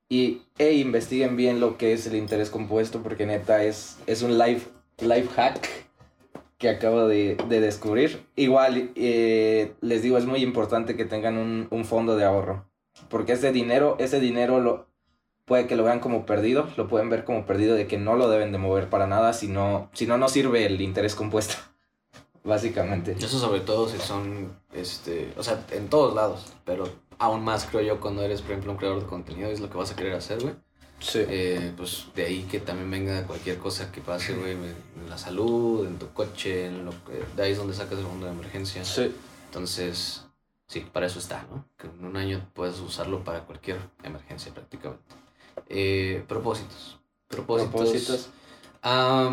Y e investiguen bien lo que es el interés compuesto, porque neta es, es un life, life hack que acabo de, de descubrir. Igual, eh, les digo, es muy importante que tengan un, un fondo de ahorro. Porque ese dinero, ese dinero lo, puede que lo vean como perdido, lo pueden ver como perdido de que no lo deben de mover para nada, si no, si no, no sirve el interés compuesto. Básicamente. Eso sobre todo si son, este, o sea, en todos lados, pero aún más creo yo cuando eres, por ejemplo, un creador de contenido, es lo que vas a querer hacer, güey. Sí. Eh, pues de ahí que también venga cualquier cosa que pase, güey, en la salud, en tu coche, en lo que, de ahí es donde sacas el fondo de emergencia. Sí. Entonces, sí, para eso está, ¿no? Que en un año puedes usarlo para cualquier emergencia prácticamente. Eh, propósitos. Propósitos. Propósitos. Ah,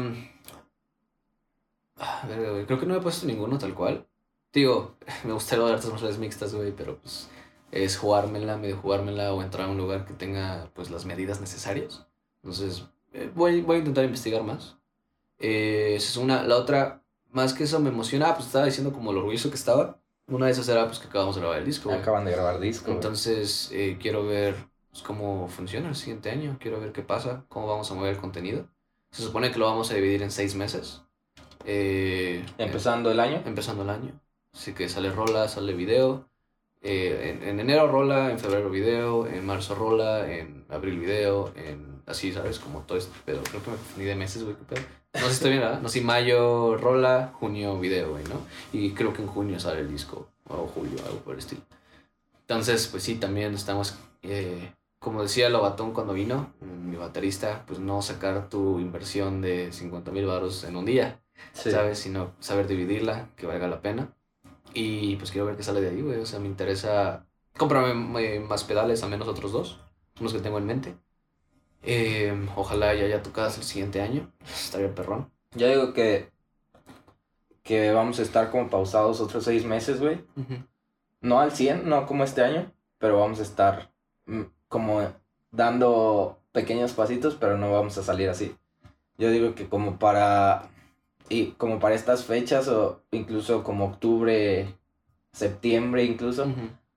creo que no me he puesto ninguno tal cual. Digo, me gustaría dar artes marciales mixtas, güey, pero pues es jugármela, medio jugármela o entrar a un lugar que tenga pues las medidas necesarias. Entonces, eh, voy, voy a intentar investigar más. Eh, esa es una. La otra, más que eso me emociona, pues estaba diciendo como lo orgulloso que estaba. Una de esas era pues que acabamos de grabar el disco. Acaban de grabar disco. Entonces, eh, quiero ver pues, cómo funciona el siguiente año. Quiero ver qué pasa, cómo vamos a mover el contenido. Se supone que lo vamos a dividir en seis meses. Eh, Empezando el año. em- empezando el año. Así que sale rola, sale video. Eh, en, en enero rola, en febrero video, en marzo rola, en abril video, en así, ¿sabes? Como todo este pedo. Creo que me confundí de meses, güey, qué pedo. No sé si estoy bien, ¿verdad? No sé, mayo rola, junio video, güey, ¿no? Y creo que en junio sale el disco, o julio, algo por el estilo. Entonces, pues sí, también estamos, eh, como decía Lobatón cuando vino, mi baterista, pues no sacar tu inversión de 50 mil baros en un día, Sí. ¿sabes? Sino saber dividirla, que valga la pena. Y pues quiero ver qué sale de ahí, güey. O sea, me interesa comprarme eh, más pedales, al menos otros dos, unos que tengo en mente. Eh, ojalá ya haya tocadas el siguiente año, estaría perrón. Yo digo que que vamos a estar como pausados otros seis meses, güey. No al 100, no como este año, pero vamos a estar mm, como dando pequeños pasitos, pero no vamos a salir así. Yo digo que como para y como para estas fechas o incluso como octubre, septiembre incluso,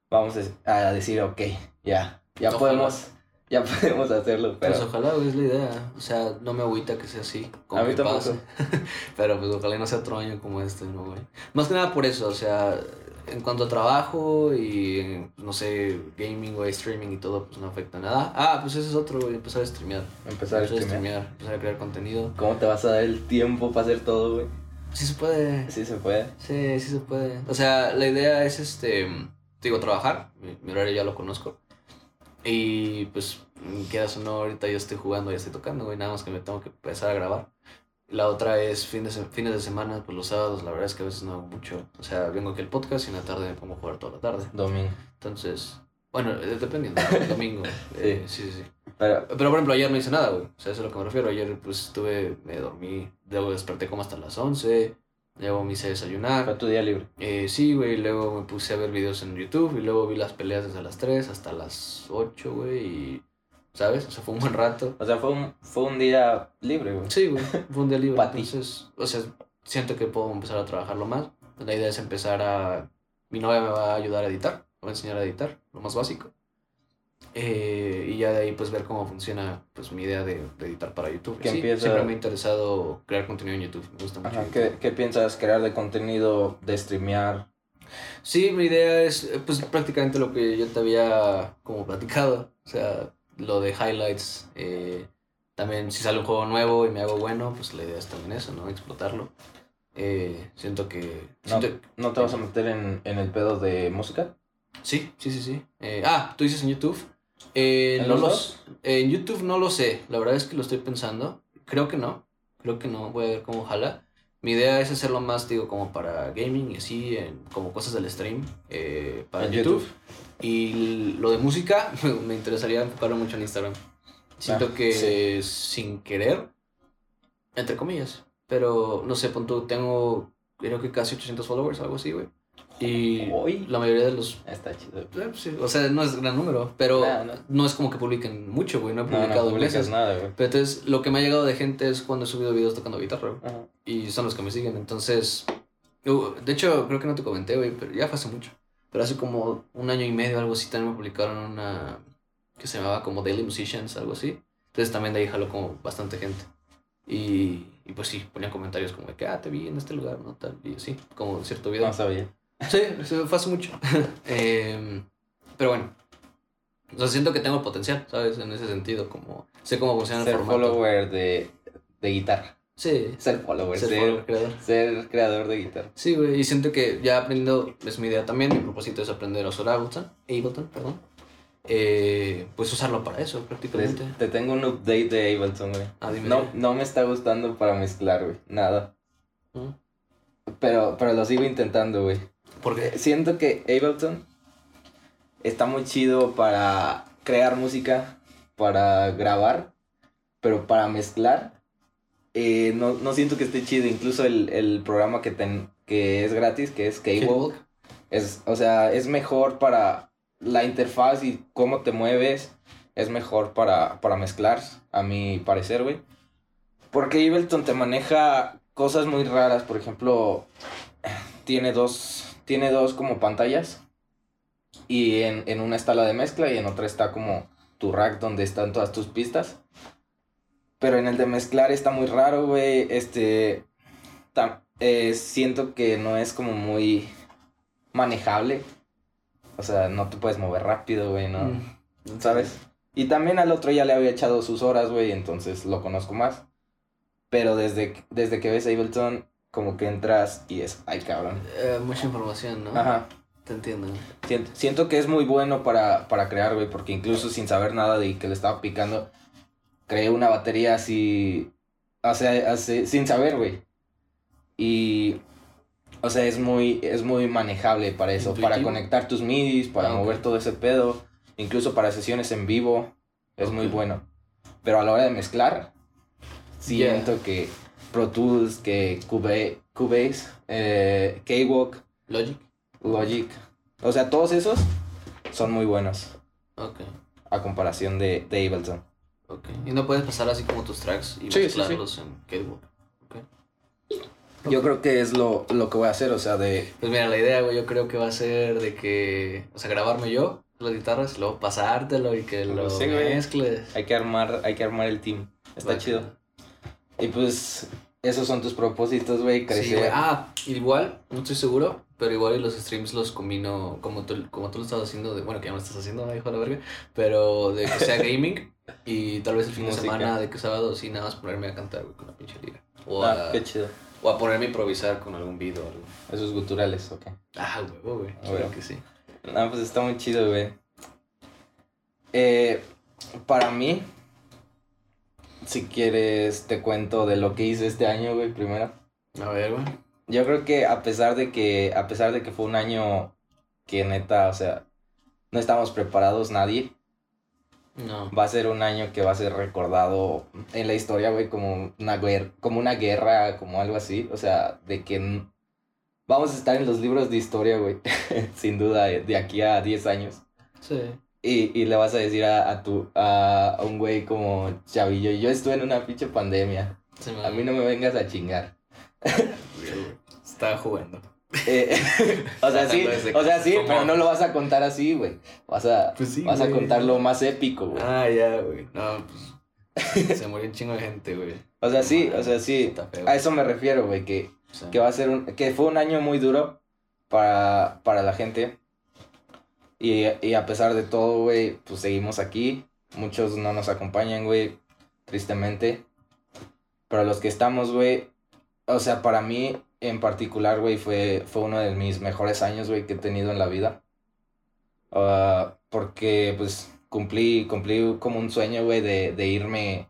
vamos a a decir, ok, ya, ya Ojalá. podemos, ya podemos hacerlo, pero Pues ojalá, es la idea. O sea, no me agüita que sea así. Como A mí tampoco. pase. Pero pues ojalá no sea otro año como este, ¿no, güey? Más que nada por eso, o sea, en cuanto a trabajo y, no sé, gaming, güey, streaming y todo, pues no afecta nada. Ah, pues ese es otro, güey, empezar a streamear. empezar a streamear. streamear, empezar a crear contenido. ¿Cómo te vas a dar el tiempo para hacer todo, güey? Sí se puede. Sí se puede. Sí, sí se puede. O sea, la idea es, este, te digo, trabajar. Mi, mi horario ya lo conozco. Y pues, quieras o no, ahorita yo estoy jugando, ya estoy tocando, güey. Nada más que me tengo que empezar a grabar. La otra es fin de fines de semana, pues los sábados, la verdad es que a veces no hago mucho. O sea, vengo aquí al podcast y en la tarde me pongo a jugar toda la tarde. Domingo. Entonces, bueno, eh, dependiendo, domingo. eh, sí, sí, sí. Pero, Pero por ejemplo, ayer no hice nada, güey. O sea, eso es a lo que me refiero. Ayer pues estuve, me dormí, luego desperté como hasta las 11. Luego me hice desayunar. fue tu día libre. Eh, sí, güey, luego me puse a ver videos en YouTube y luego vi las peleas desde las 3 hasta las 8, güey, y... ¿Sabes? O sea, fue un buen rato. O sea, fue un, fue un día libre, güey. Sí, güey, fue un día libre. Entonces, o sea, siento que puedo empezar a trabajarlo más. La idea es empezar a... Mi novia me va a ayudar a editar, me va a enseñar a editar, lo más básico. Eh, y ya de ahí pues ver cómo funciona pues mi idea de, de editar para YouTube. Sí, empieza- Siempre me ha interesado crear contenido en YouTube, me gusta mucho. Ajá, YouTube. ¿qué, ¿Qué piensas crear de contenido, de streamear? Sí, mi idea es pues prácticamente lo que yo te había como platicado, o sea, lo de highlights, eh, también si sale un juego nuevo y me hago bueno, pues la idea es también eso, ¿no? Explotarlo. Eh, siento que... No, siento- ¿No te vas a meter en, en el pedo de música? Sí, sí, sí, sí. Ah, tú dices en YouTube. Eh, ¿En no los en YouTube no lo sé, la verdad es que lo estoy pensando. Creo que no, creo que no, voy a ver cómo jala. Mi idea es hacerlo más, digo, como para gaming y así, en- como cosas del stream, eh, para En YouTube. YouTube. Y lo de música, me interesaría enfocarlo mucho en Instagram. Siento Ah, que sin querer, entre comillas, pero no sé, pon tú, tengo creo que casi 800 followers, algo así, güey. Y Uy. la mayoría de los Está chido. eh, pues sí, o sea, no es gran número, pero No, no. no es como que publiquen mucho, güey. No he No, publicado no veces. nada, güey. Pero entonces, lo que me ha llegado de gente es cuando he subido videos tocando guitarra, güey. Ajá. Y son los que me siguen. Entonces, uh, de hecho, creo que no te comenté, güey, pero ya fue hace mucho. Pero hace como un año y medio, algo así, también me publicaron una que se llamaba como Daily Musicians, algo así. Entonces, también de ahí jaló como bastante gente. Y, y pues sí, ponían comentarios como de que, ah, te vi en este lugar, ¿no? Tal, y así, como cierto video. No sabía. Sí, fue hace mucho. Em, pero bueno. O sea, siento que tengo potencial, ¿sabes? En ese sentido, como sé cómo funciona el Ser formato. follower de, de guitarra. Sí, Ser follower, ser ser, follower, creador. ser creador de guitarra. Sí, güey, y siento que ya aprendiendo, es mi idea también, mi propósito es aprender a usar Ableton, Ableton, perdón. Eh, pues usarlo para eso, Te, prácticamente. te tengo un update de Ableton, güey. Ah, dime, No, no me está gustando para mezclar, güey. Nada. Mm. Pero, pero lo sigo intentando, güey. Porque, Siento que Ableton está muy chido para crear música, para grabar, pero para mezclar, eh, no, no siento que esté chido. Incluso el, el programa que, ten, que es gratis, que es Cable, es, o sea, es mejor para la interfaz y cómo te mueves, es mejor para, para mezclar, a mi parecer, güey. Porque Ableton te maneja cosas muy raras, por ejemplo, tiene dos, tiene dos como pantallas y en, en una está la de mezcla y en otra está como tu rack donde están todas tus pistas. Pero en el de mezclar está muy raro, güey. Este, tam- eh, siento que no es como muy manejable. O sea, no te puedes mover rápido, güey, ¿no? Mm. ¿Sabes? Y también al otro ya le había echado sus horas, güey, entonces lo conozco más. Pero desde, que- desde que ves Ableton, como que entras y es, ay, cabrón. Eh, mucha información, ¿no? Ajá. Te entiendo. Siento, siento que es muy bueno para, para crear, güey, porque incluso sin saber nada de que le estaba picando, creé una batería así, o sea, así- sin saber, güey. Y, o sea, es muy, es muy manejable para eso, para conectar tus midis, para Ah, mover todo ese pedo, incluso para sesiones en vivo, es muy Ok. bueno. Pero a la hora de mezclar, siento que, Pro Tools, que Cubase, Cubase eh, K-Walk, Logic. Logic. O sea, todos esos son muy buenos Ok. a comparación de, de Ableton. Ok. Y no puedes pasar así como tus tracks y Sí, sí, sí. mezclarlos en Catewalk. Yo creo que es lo, lo que voy a hacer, o sea, de... Pues mira, la idea, güey, yo creo que va a ser de que, o sea, grabarme yo las guitarras y luego pasártelo y que lo Sí, güey. mezcles. Hay que armar, hay que armar el team. Está chido. Y pues, esos son tus propósitos, güey, crecer. güey. Ah, igual, no estoy seguro, pero igual los streams los combino como tú, como tú lo estás haciendo, de, bueno, que ya no lo estás haciendo, me dijo la verga, pero de que sea gaming y tal vez el fin de semana, de que sábado, sí, nada más ponerme a cantar, güey, con la pinche liga. O, Ah, a, qué chido. o a ponerme a improvisar con algún video o algo. Esos guturales, ok. Ah, huevo, güey, Ah, claro huevo. que sí. No, pues está muy chido, güey. Eh, para mí, si quieres, te cuento de lo que hice este año, güey, primero. A ver, güey. Yo creo que a pesar de que, a pesar de que fue un año que neta, o sea, no estamos preparados nadie, No. va a ser un año que va a ser recordado en la historia, güey, como una guerra, como una guerra, como algo así, o sea, de que vamos a estar en los libros de historia, güey, sin duda, de de aquí a 10 años. Sí. Y, y le vas a decir a, a, tu, a, a un güey como Chavillo, yo estuve en una pinche pandemia, a mí no me vengas a chingar. Estaba jugando. Eh, o sea, sí, o sea, sí, pero no lo vas a contar así, güey. Vas a, Pues sí, vas a güey. contar lo más épico, güey. Ah, ya, güey. No, pues. se murió un chingo de gente, güey. O sea, sí, o sea, sí. Feo. A eso me refiero, güey, que, que va a ser un, que fue un año muy duro para, para la gente. Y, y a pesar de todo, güey, pues seguimos aquí. Muchos no nos acompañan, güey, tristemente. Pero los que estamos, güey, o sea, para mí en particular, güey, fue, fue uno de mis mejores años, güey, que he tenido en la vida. Ah, porque, pues, cumplí, cumplí como un sueño, güey, de, de irme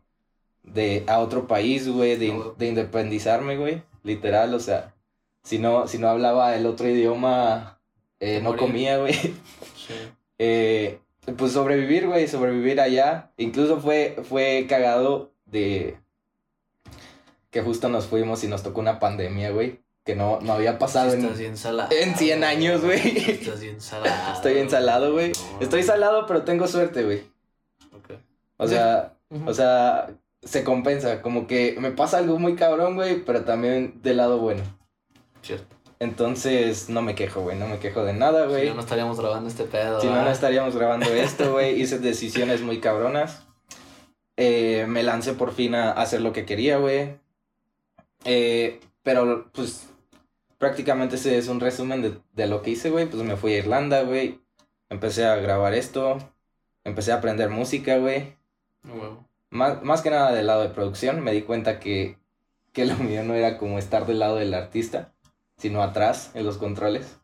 de, a otro país, güey, de, de independizarme, güey, literal, o sea, si no, si no hablaba el otro idioma, eh, no comía, güey. sí. Eh, pues sobrevivir, güey, sobrevivir allá. Incluso fue, fue cagado de que justo nos fuimos y nos tocó una pandemia, güey, que no, no había pasado en... Bien salado. en 100 años, güey. Estás bien salado. Estoy bien salado, güey. No. Estoy salado, pero tengo suerte, güey. Ok. O sea, o sea, se compensa. Como que me pasa algo muy cabrón, güey, pero también del lado bueno. Cierto. Entonces, no me quejo, güey. No me quejo de nada, Si güey. no, no estaríamos grabando este pedo. Si no, no estaríamos grabando esto, güey. Hice decisiones muy cabronas. Eh, me lancé por fin a hacer lo que quería, güey. Eh, pero, pues, prácticamente ese es un resumen de, de lo que hice, güey. Pues me fui a Irlanda, güey. Empecé a grabar esto. Empecé a aprender música, güey. Huevo. Más, más que nada del lado de producción. Me di cuenta que, que lo mío no era como estar del lado del artista, sino atrás, en los controles.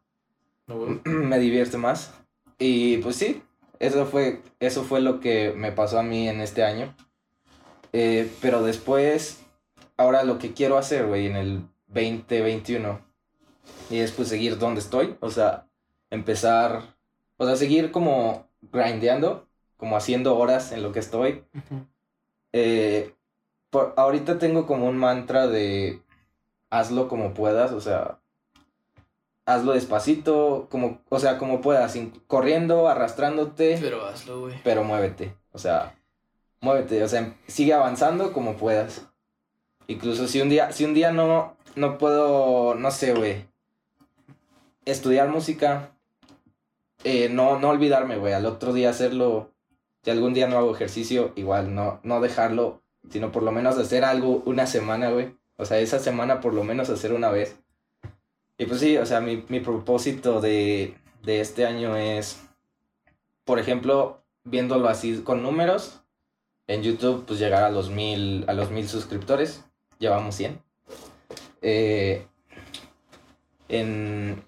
No me divierte más. Y pues sí, eso fue, eso fue lo que me pasó a mí en este año. Eh, pero después, ahora lo que quiero hacer, güey, en el 2021, y es pues seguir donde estoy, o sea, empezar, o sea, seguir como grindeando, como haciendo horas en lo que estoy. Ujú. Eh, por, ahorita tengo como un mantra de hazlo como puedas, o sea, hazlo despacito, como, o sea, como puedas, sin- corriendo, arrastrándote, Pero hazlo, güey. pero muévete, o sea, muévete, o sea, sigue avanzando como puedas. Incluso si un día, si un día no, no puedo, no sé, güey, estudiar música, eh, no, no olvidarme, güey, al otro día hacerlo, si algún día no hago ejercicio, igual no, no dejarlo, sino por lo menos hacer algo una semana, güey. O sea, esa semana por lo menos hacer una vez. Y pues sí, o sea, mi, mi propósito de, de este año es, por ejemplo, viéndolo así con números, en YouTube, pues llegar a los mil, a los mil suscriptores. Llevamos 100. Eh, en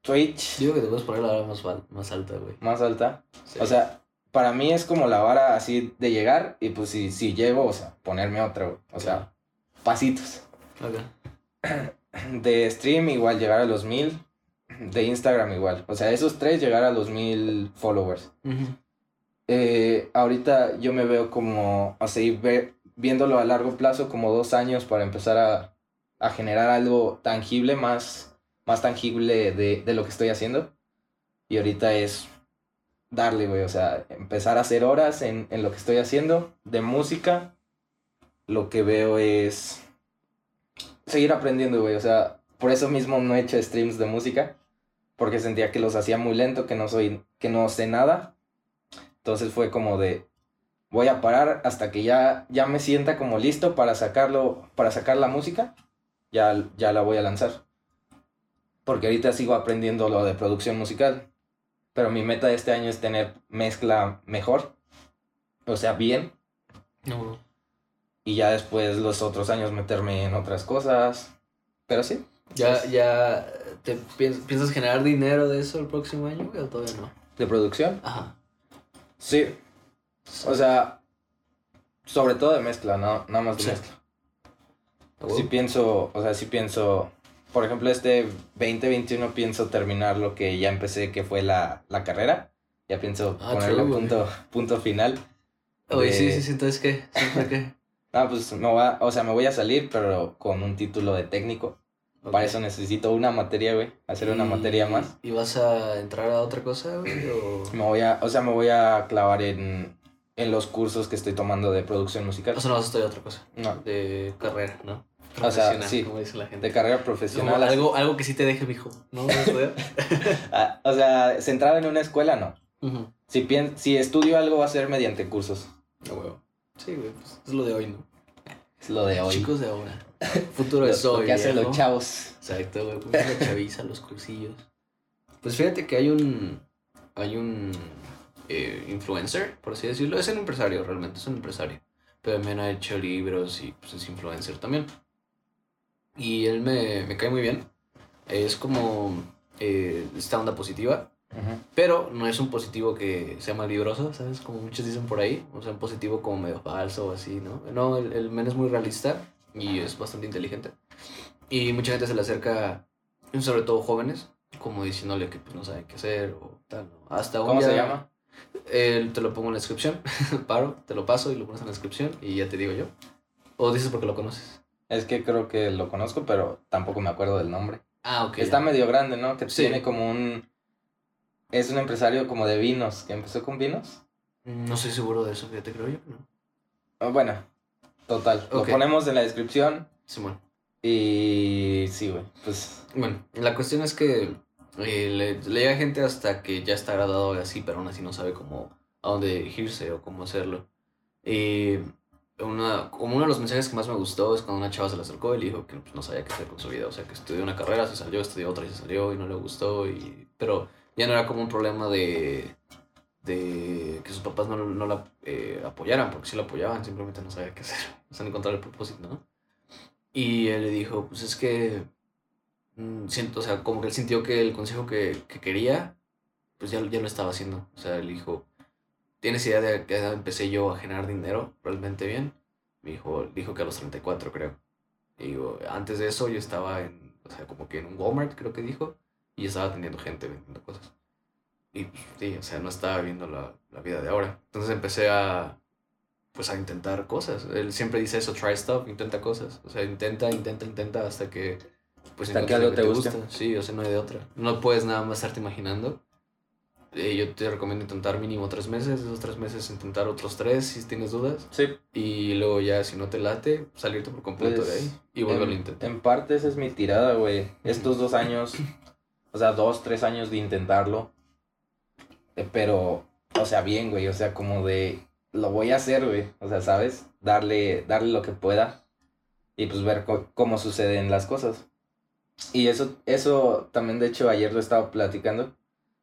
Twitch, Digo que te puedes poner la hora más, más alta, güey. más alta. Sí. O sea, para mí es como la vara así de llegar y pues si, si llego, o sea, ponerme otra, güey. O sea, pasitos. Ok. De stream igual llegar a los mil. De Instagram igual. O sea, esos tres llegar a los mil followers. Eh, ahorita yo me veo como, y ver, viéndolo a largo plazo, como dos años para empezar a, a generar algo tangible, más, más tangible de, de lo que estoy haciendo. Y ahorita es darle, güey, o sea, empezar a hacer horas en, en lo que estoy haciendo de música. Lo que veo es seguir aprendiendo, güey, o sea, por eso mismo no he hecho streams de música, porque sentía que los hacía muy lento, que no soy, que no sé nada. Entonces fue como de, voy a parar hasta que ya, ya me sienta como listo para sacarlo, para sacar la música, ya, ya la voy a lanzar. Porque ahorita sigo aprendiendo lo de producción musical. Pero mi meta de este año es tener mezcla mejor. O sea, bien. No. Y ya después los otros años meterme en otras cosas. Pero sí. ¿Ya, ya te piens- piensas generar dinero de eso el próximo año o todavía no? De producción. Ajá. Sí. O sea, sobre todo de mezcla, no, nada más de Sí. mezcla. ¿A Sí pienso, o sea, sí pienso, por ejemplo, este 2021 pienso terminar lo que ya empecé, que fue la, la carrera. Ya pienso Ah, ponerle true, punto, punto final. Oye, sí, de- sí, sí, entonces qué, ¿Siempre qué? Ah, pues me voy a- o sea, me voy a salir, pero con un título de técnico. Para eso necesito una materia, güey. Hacer una materia más. ¿Y vas a entrar a otra cosa, güey? O, Me voy a, o sea, me voy a clavar en, en los cursos que estoy tomando de producción musical. o sea, no vas a estudiar otra cosa? No, De carrera, ¿no? O sea, sí. Como dice la gente. de carrera Como profesional. algo, algo que sí te deje, mijo. ¿No? Ah, o sea, centrado en una escuela, no. Si, pien- si estudio algo va a ser mediante cursos. A huevo. Sí, güey, pues es lo de hoy, ¿no? Es lo de hoy. Chicos de ahora. Futuro lo, es lo hoy. que hacen los chavos. Exacto, güey. Pues la chaviza, los cursillos. Pues fíjate que hay un. Hay un. eh, influencer, por así decirlo. Es un empresario, realmente, es un empresario. Pero también ha hecho libros y pues es influencer también. Y él me, me cae muy bien. Es como. eh, esta onda positiva. Pero no es un positivo que sea malvibroso, ¿sabes? Como muchos dicen por ahí. O sea, un positivo como medio falso o así, ¿no? No, el, el men es muy realista y es bastante inteligente. Y mucha gente se le acerca, sobre todo jóvenes, como diciéndole que pues no saben qué hacer o tal. ¿no? Hasta un ¿Cómo se día- llama? Eh, te lo pongo en la descripción. Paro, te lo paso y lo pones en la descripción y ya te digo yo. O dices porque lo conoces. Es que creo que lo conozco, pero tampoco me acuerdo del nombre. Ah, ok. Está medio grande, ¿no? Que Sí. tiene como un... Es un empresario como de vinos, que empezó con vinos. No estoy seguro de eso, fíjate, creo yo. ¿no? Ah, Bueno, total. Lo ponemos en la descripción Simón. y sí, güey. Pues Bueno, la cuestión es que eh, le, le llega gente hasta que ya está graduado y así, pero aún así no sabe cómo, a dónde dirigirse o cómo hacerlo. Y una, como uno de los mensajes que más me gustó es cuando una chava se le acercó y le dijo que pues, no sabía qué hacer con su vida. O sea, que estudió una carrera, se salió, estudió otra y se salió y no le gustó. Y, pero ya no era como un problema de, de que sus papás no, no la eh, apoyaran, porque sí la apoyaban, simplemente no sabía qué hacer. O sea, encontrar el propósito, ¿no? Y él le dijo, pues es que mm, siento, o sea, como que él sintió que el consejo que, que quería, pues ya, ya lo estaba haciendo. O sea, él dijo, ¿tienes idea de edad empecé yo a generar dinero realmente bien? Me dijo, dijo que a los 34, creo. Y digo, antes de eso yo estaba en, o sea, como que en un Walmart, creo que dijo, y estaba atendiendo gente, vendiendo cosas. Y pues, sí, o sea, no estaba viviendo la, la vida de ahora. Entonces empecé a, pues a intentar cosas. Él siempre dice eso, try stuff, intenta cosas. O sea, intenta, intenta, intenta hasta que pues Hasta que algo lo te guste. Sí, o sea, no hay de otra. No puedes nada más estarte imaginando. Eh, yo te recomiendo intentar mínimo tres meses, esos tres meses intentar otros tres si tienes dudas. sí. Y luego ya, si no te late, salirte por completo Pues, de ahí y volverlo a en, intentar. en parte esa es mi tirada, güey. Estos dos años, o sea, dos, tres años de intentarlo. eh, Pero, o sea, bien, güey. O sea, como de, lo voy a hacer, güey. O sea, ¿sabes? Darle, darle lo que pueda. Y pues ver cómo suceden las cosas. Y eso, eso también, de hecho, ayer lo estaba platicando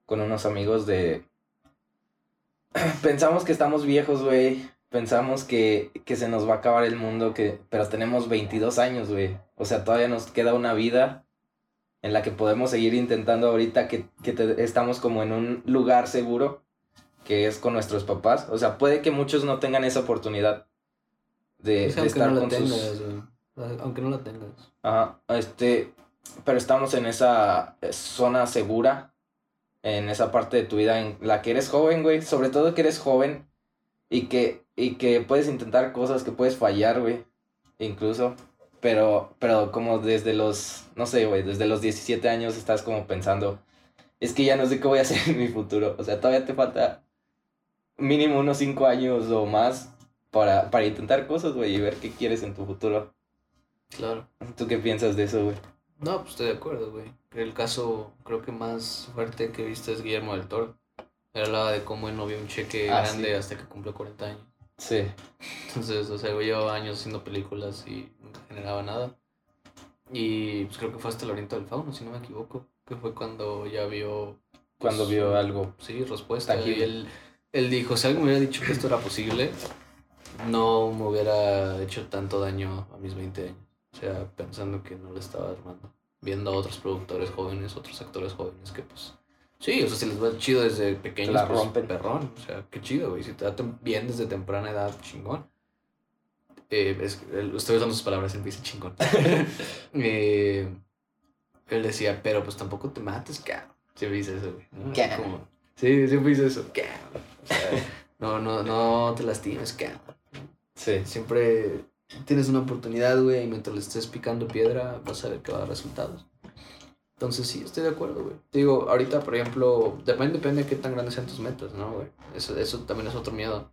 con unos amigos de... Pensamos que estamos viejos, güey. Pensamos que, que se nos va a acabar el mundo, que, pero tenemos 22 años, güey. O sea, todavía nos queda una vida en la que podemos seguir intentando ahorita que, que te- estamos como en un lugar seguro, que es con nuestros papás. O sea, puede que muchos no tengan esa oportunidad de, O sea, de estar no con tengas, sus... Aunque no la tengas. Ajá, este, pero estamos en esa eh, zona segura, en esa parte de tu vida en la que eres joven, güey, sobre todo que eres joven, Y que, y que puedes intentar cosas, que puedes fallar, güey. Incluso. Pero, pero como desde los, no sé, güey, desde los 17 años estás como pensando, es que ya no sé qué voy a hacer en mi futuro. O sea, todavía te falta mínimo unos 5 años o más para, para intentar cosas, güey, y ver qué quieres en tu futuro. Claro. ¿Tú qué piensas de eso, güey? No, pues estoy de acuerdo, güey. El caso creo que más fuerte que viste es Guillermo del Toro. Él hablaba de cómo él no vio un cheque Ah, grande sí. hasta que cumplió 40 años. Sí. Entonces, o sea, güey, llevaba años haciendo películas y generaba nada. Y pues creo que fue hasta el laberinto del fauno, si no me equivoco. Que fue cuando ya vio. pues, Cuando vio algo. Sí, respuesta. Tangible. Y él, él dijo: si alguien me hubiera dicho que esto era posible, no me hubiera hecho tanto daño a mis 20 años. O sea, pensando que no le estaba armando. Viendo a otros productores jóvenes, otros actores jóvenes que, pues. Sí, o sea, si les va chido desde pequeños, la pues, rompen. perrón. O sea, qué chido, güey. Si te da bien desde temprana edad, chingón. Eh, es, estoy usando sus palabras, él dice chingón. Eh, él decía, pero pues tampoco te mates, cabrón. Siempre dice eso, güey. ¿no? ¿Qué? Como- sí, siempre dice eso, cabrón. O sea, no, no, no te lastimes, cabrón. Sí. Siempre tienes una oportunidad, güey, y mientras le estés picando piedra, vas a ver que va a dar resultados. Entonces, sí, estoy de acuerdo, güey. Te digo, ahorita, por ejemplo, depende, depende de qué tan grandes sean tus metas, ¿no, güey? Eso, eso también es otro miedo,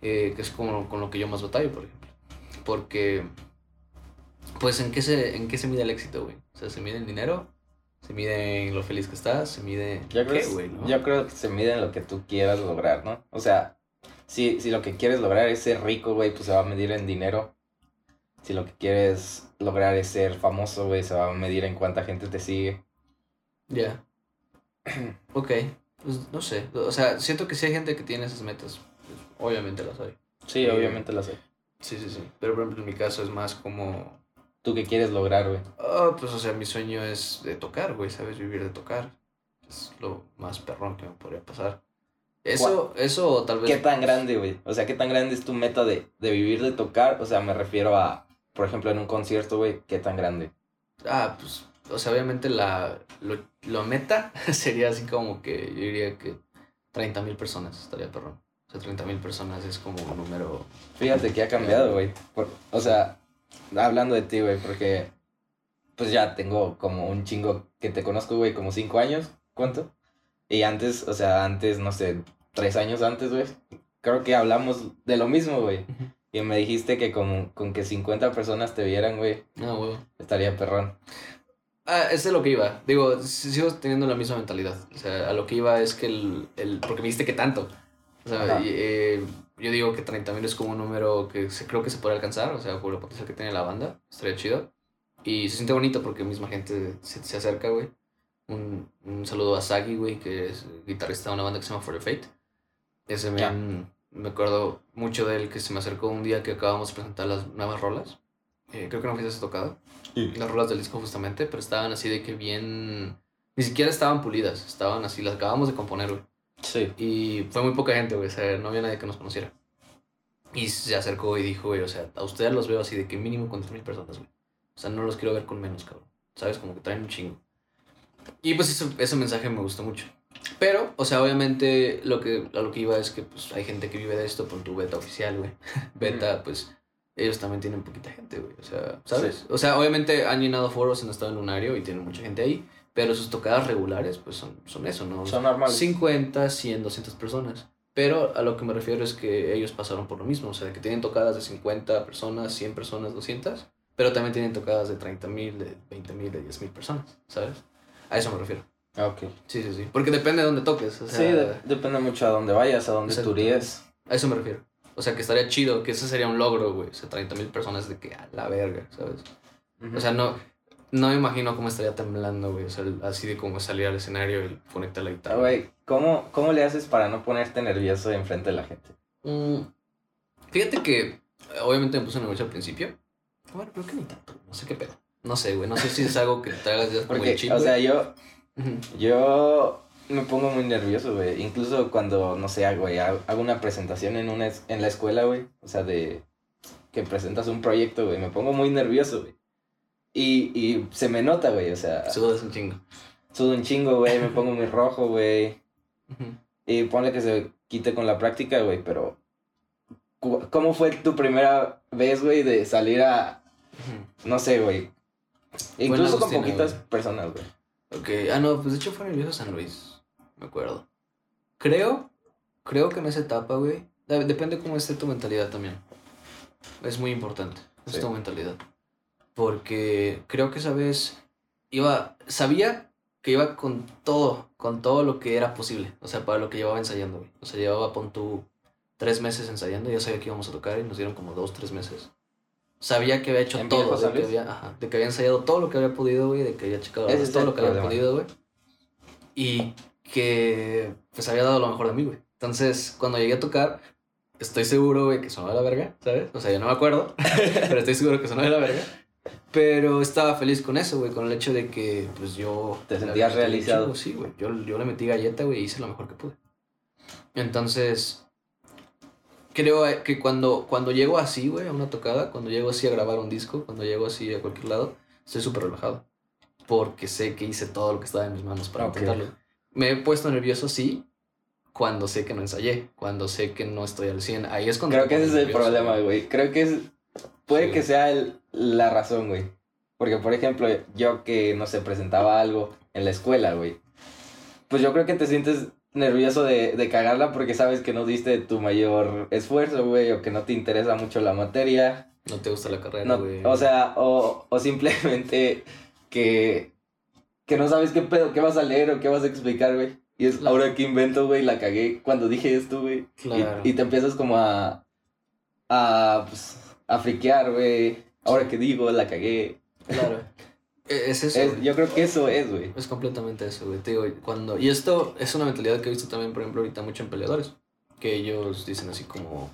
eh, que es como con lo que yo más batallo, por ejemplo. Porque, pues, ¿en qué se, en qué se mide el éxito, güey? O sea, ¿se mide en dinero? ¿Se mide en lo feliz que estás? ¿Se mide en Yo creo, qué, güey? no? yo creo que se mide en lo que tú quieras lograr, ¿no? O sea, si, si lo que quieres lograr es ser rico, güey, pues se va a medir en dinero. Si lo que quieres lograr es ser famoso, güey, se va a medir en cuánta gente te sigue. Ya. ok. Pues no sé. O sea, siento que sí hay gente que tiene esas metas. Pues, obviamente las hay. Sí, Sí. obviamente lo sé. Sí, sí, sí. Pero por ejemplo, en mi caso es más como. ¿Tú qué quieres lograr, güey? Ah, pues o sea, mi sueño es de tocar, güey, ¿sabes? Vivir de tocar. Es lo más perrón que me podría pasar. Eso, eso tal vez. ¿Qué tan grande, güey? O sea, ¿qué tan grande es tu meta de, de vivir de tocar? O sea, me refiero a, por ejemplo, en un concierto, güey, ¿qué tan grande? Ah, pues. O sea, obviamente la. Lo, lo meta sería así como que yo diría que 30 mil personas estaría perrón. O sea, 30 mil personas es como un número. Fíjate que ha cambiado, güey. O sea, hablando de ti, güey, porque pues ya tengo como un chingo que te conozco, güey, como cinco años. ¿Cuánto? Y antes, o sea, antes, no sé, tres años antes, güey, creo que hablamos de lo mismo, güey. Y me dijiste que con, con que 50 personas te vieran, güey, No, güey. estaría perrón. Ah, es de lo que iba. Digo, sigo teniendo la misma mentalidad. O sea, a lo que iba es que el. el porque me dijiste que tanto. O sea, eh, yo digo que 30 mil es como un número que se, creo que se puede alcanzar. O sea, por el potencial que tiene la banda. Estaría chido. Y se siente bonito porque misma gente se, se acerca, güey. Un, un saludo a Sagi, güey, que es guitarrista de una banda que se llama For the Fate. Ese man, me acuerdo mucho de él que se me acercó un día que acabamos de presentar las nuevas rolas. Eh, creo que no fuiste tocado las rolas del disco justamente, pero estaban así de que bien... Ni siquiera estaban pulidas, estaban así, las acabamos de componer, güey. Sí. Y fue muy poca gente, güey, o sea, no había nadie que nos conociera. Y se acercó y dijo, güey, o sea, a ustedes los veo así de que mínimo con 3.000 personas, güey. O sea, no los quiero ver con menos, cabrón. ¿Sabes? Como que traen un chingo. Y pues eso- ese mensaje me gustó mucho. Pero, o sea, obviamente lo que, a lo que iba es que pues hay gente que vive de esto por tu beta oficial, güey. beta, pues ellos también tienen poquita gente, güey. O sea, ¿sabes? O sea, obviamente han llenado foros en estado lunario y tienen mucha gente ahí. Pero sus tocadas regulares, pues son, son eso, ¿no? Son normales. 50, 100, 200 personas. Pero a lo que me refiero es que ellos pasaron por lo mismo. O sea, que tienen tocadas de 50 personas, 100 personas, 200. Pero también tienen tocadas de 30 mil, de 20 mil, de 10 mil personas, ¿sabes? A eso me refiero. Ah, Ok. Sí, sí, sí. Porque depende de dónde toques. O sea, sí, de- depende mucho a dónde vayas, a dónde turíes. A eso me refiero. O sea, que estaría chido, que ese sería un logro, güey. O sea, 30 mil personas de que a la verga, ¿sabes? O sea, no, no me imagino cómo estaría temblando, güey. O sea, así de como salir al escenario y conectar la guitarra. Güey, ¿cómo, ¿cómo le haces para no ponerte nervioso enfrente de la gente? Mm, fíjate que, obviamente me puse nervioso al principio. Bueno, creo que ni tanto. No sé qué pedo. No sé, güey. No sé si es algo que te hagas ya como el chip, o sea, yo, yo me pongo muy nervioso, güey. Incluso cuando, no sé, güey, hago hago una presentación en, una, en la escuela, güey. O sea, de que presentas un proyecto, güey. Me pongo muy nervioso, güey. Y, y se me nota, güey. O sea, Sudas un chingo. sudo un chingo, güey. Me pongo muy rojo, güey. Y ponle que se quite con la práctica, güey. Pero ¿cómo fue tu primera vez, güey, de salir a, no sé, güey? Incluso con poquitas personas, güey. Ok, ah, no, pues de hecho fue en el viejo San Luis, me acuerdo. Creo, creo que en esa etapa, güey, de- depende cómo esté tu mentalidad también. Es muy importante, es Sí. tu mentalidad. Porque creo que esa vez iba, sabía que iba con todo, con todo lo que era posible, o sea, para lo que llevaba ensayando, güey. O sea, llevaba, pon tú, tres meses ensayando, ya sabía que íbamos a tocar y nos dieron como dos, tres meses. Sabía que había hecho ¿En todo, de que, había, ajá, de que había ensayado todo lo que había podido, güey, de que había checado todo lo que había problema. podido, güey. Y que pues había dado lo mejor de mí, güey. Entonces, cuando llegué a tocar, estoy seguro, güey, que sonó de la verga, ¿sabes? O sea, yo no me acuerdo, pero estoy seguro que sonó de la verga. Pero estaba feliz con eso, güey, con el hecho de que, pues yo... Te sentías realizado. Sí, güey. Yo, yo le metí galleta, güey, y hice lo mejor que pude. Entonces, creo eh, que cuando, cuando llego así, güey, a una tocada, cuando llego así a grabar un disco, cuando llego así a cualquier lado, estoy súper relajado. Porque sé que hice todo lo que estaba en mis manos para Ok. intentarlo. Me he puesto nervioso, sí, cuando sé que no ensayé, cuando sé que no estoy al 100. Ahí es cuando... Creo que ese es el problema, güey. Creo que es. Puede Sí. que sea el- la razón, güey. Porque, por ejemplo, yo que, no sé, presentaba algo en la escuela, güey. Pues yo creo que te sientes nervioso de, de cagarla porque sabes que no diste tu mayor esfuerzo, güey, o que no te interesa mucho la materia. No te gusta la carrera, No, güey. o sea, o, o simplemente que, que no sabes qué pedo, qué vas a leer o qué vas a explicar, güey. Y es Claro. ahora que invento, güey, la cagué cuando dije esto, güey. Y- Claro. Y, te empiezas como a, a, pues, a friquear, güey. Ahora que digo, la cagué. Claro. E- Es eso. Es- yo creo que eso es, güey. Es completamente eso, güey. Te digo, cuando... Y esto es una mentalidad que he visto también, por ejemplo, ahorita mucho en peleadores. Que ellos dicen así como...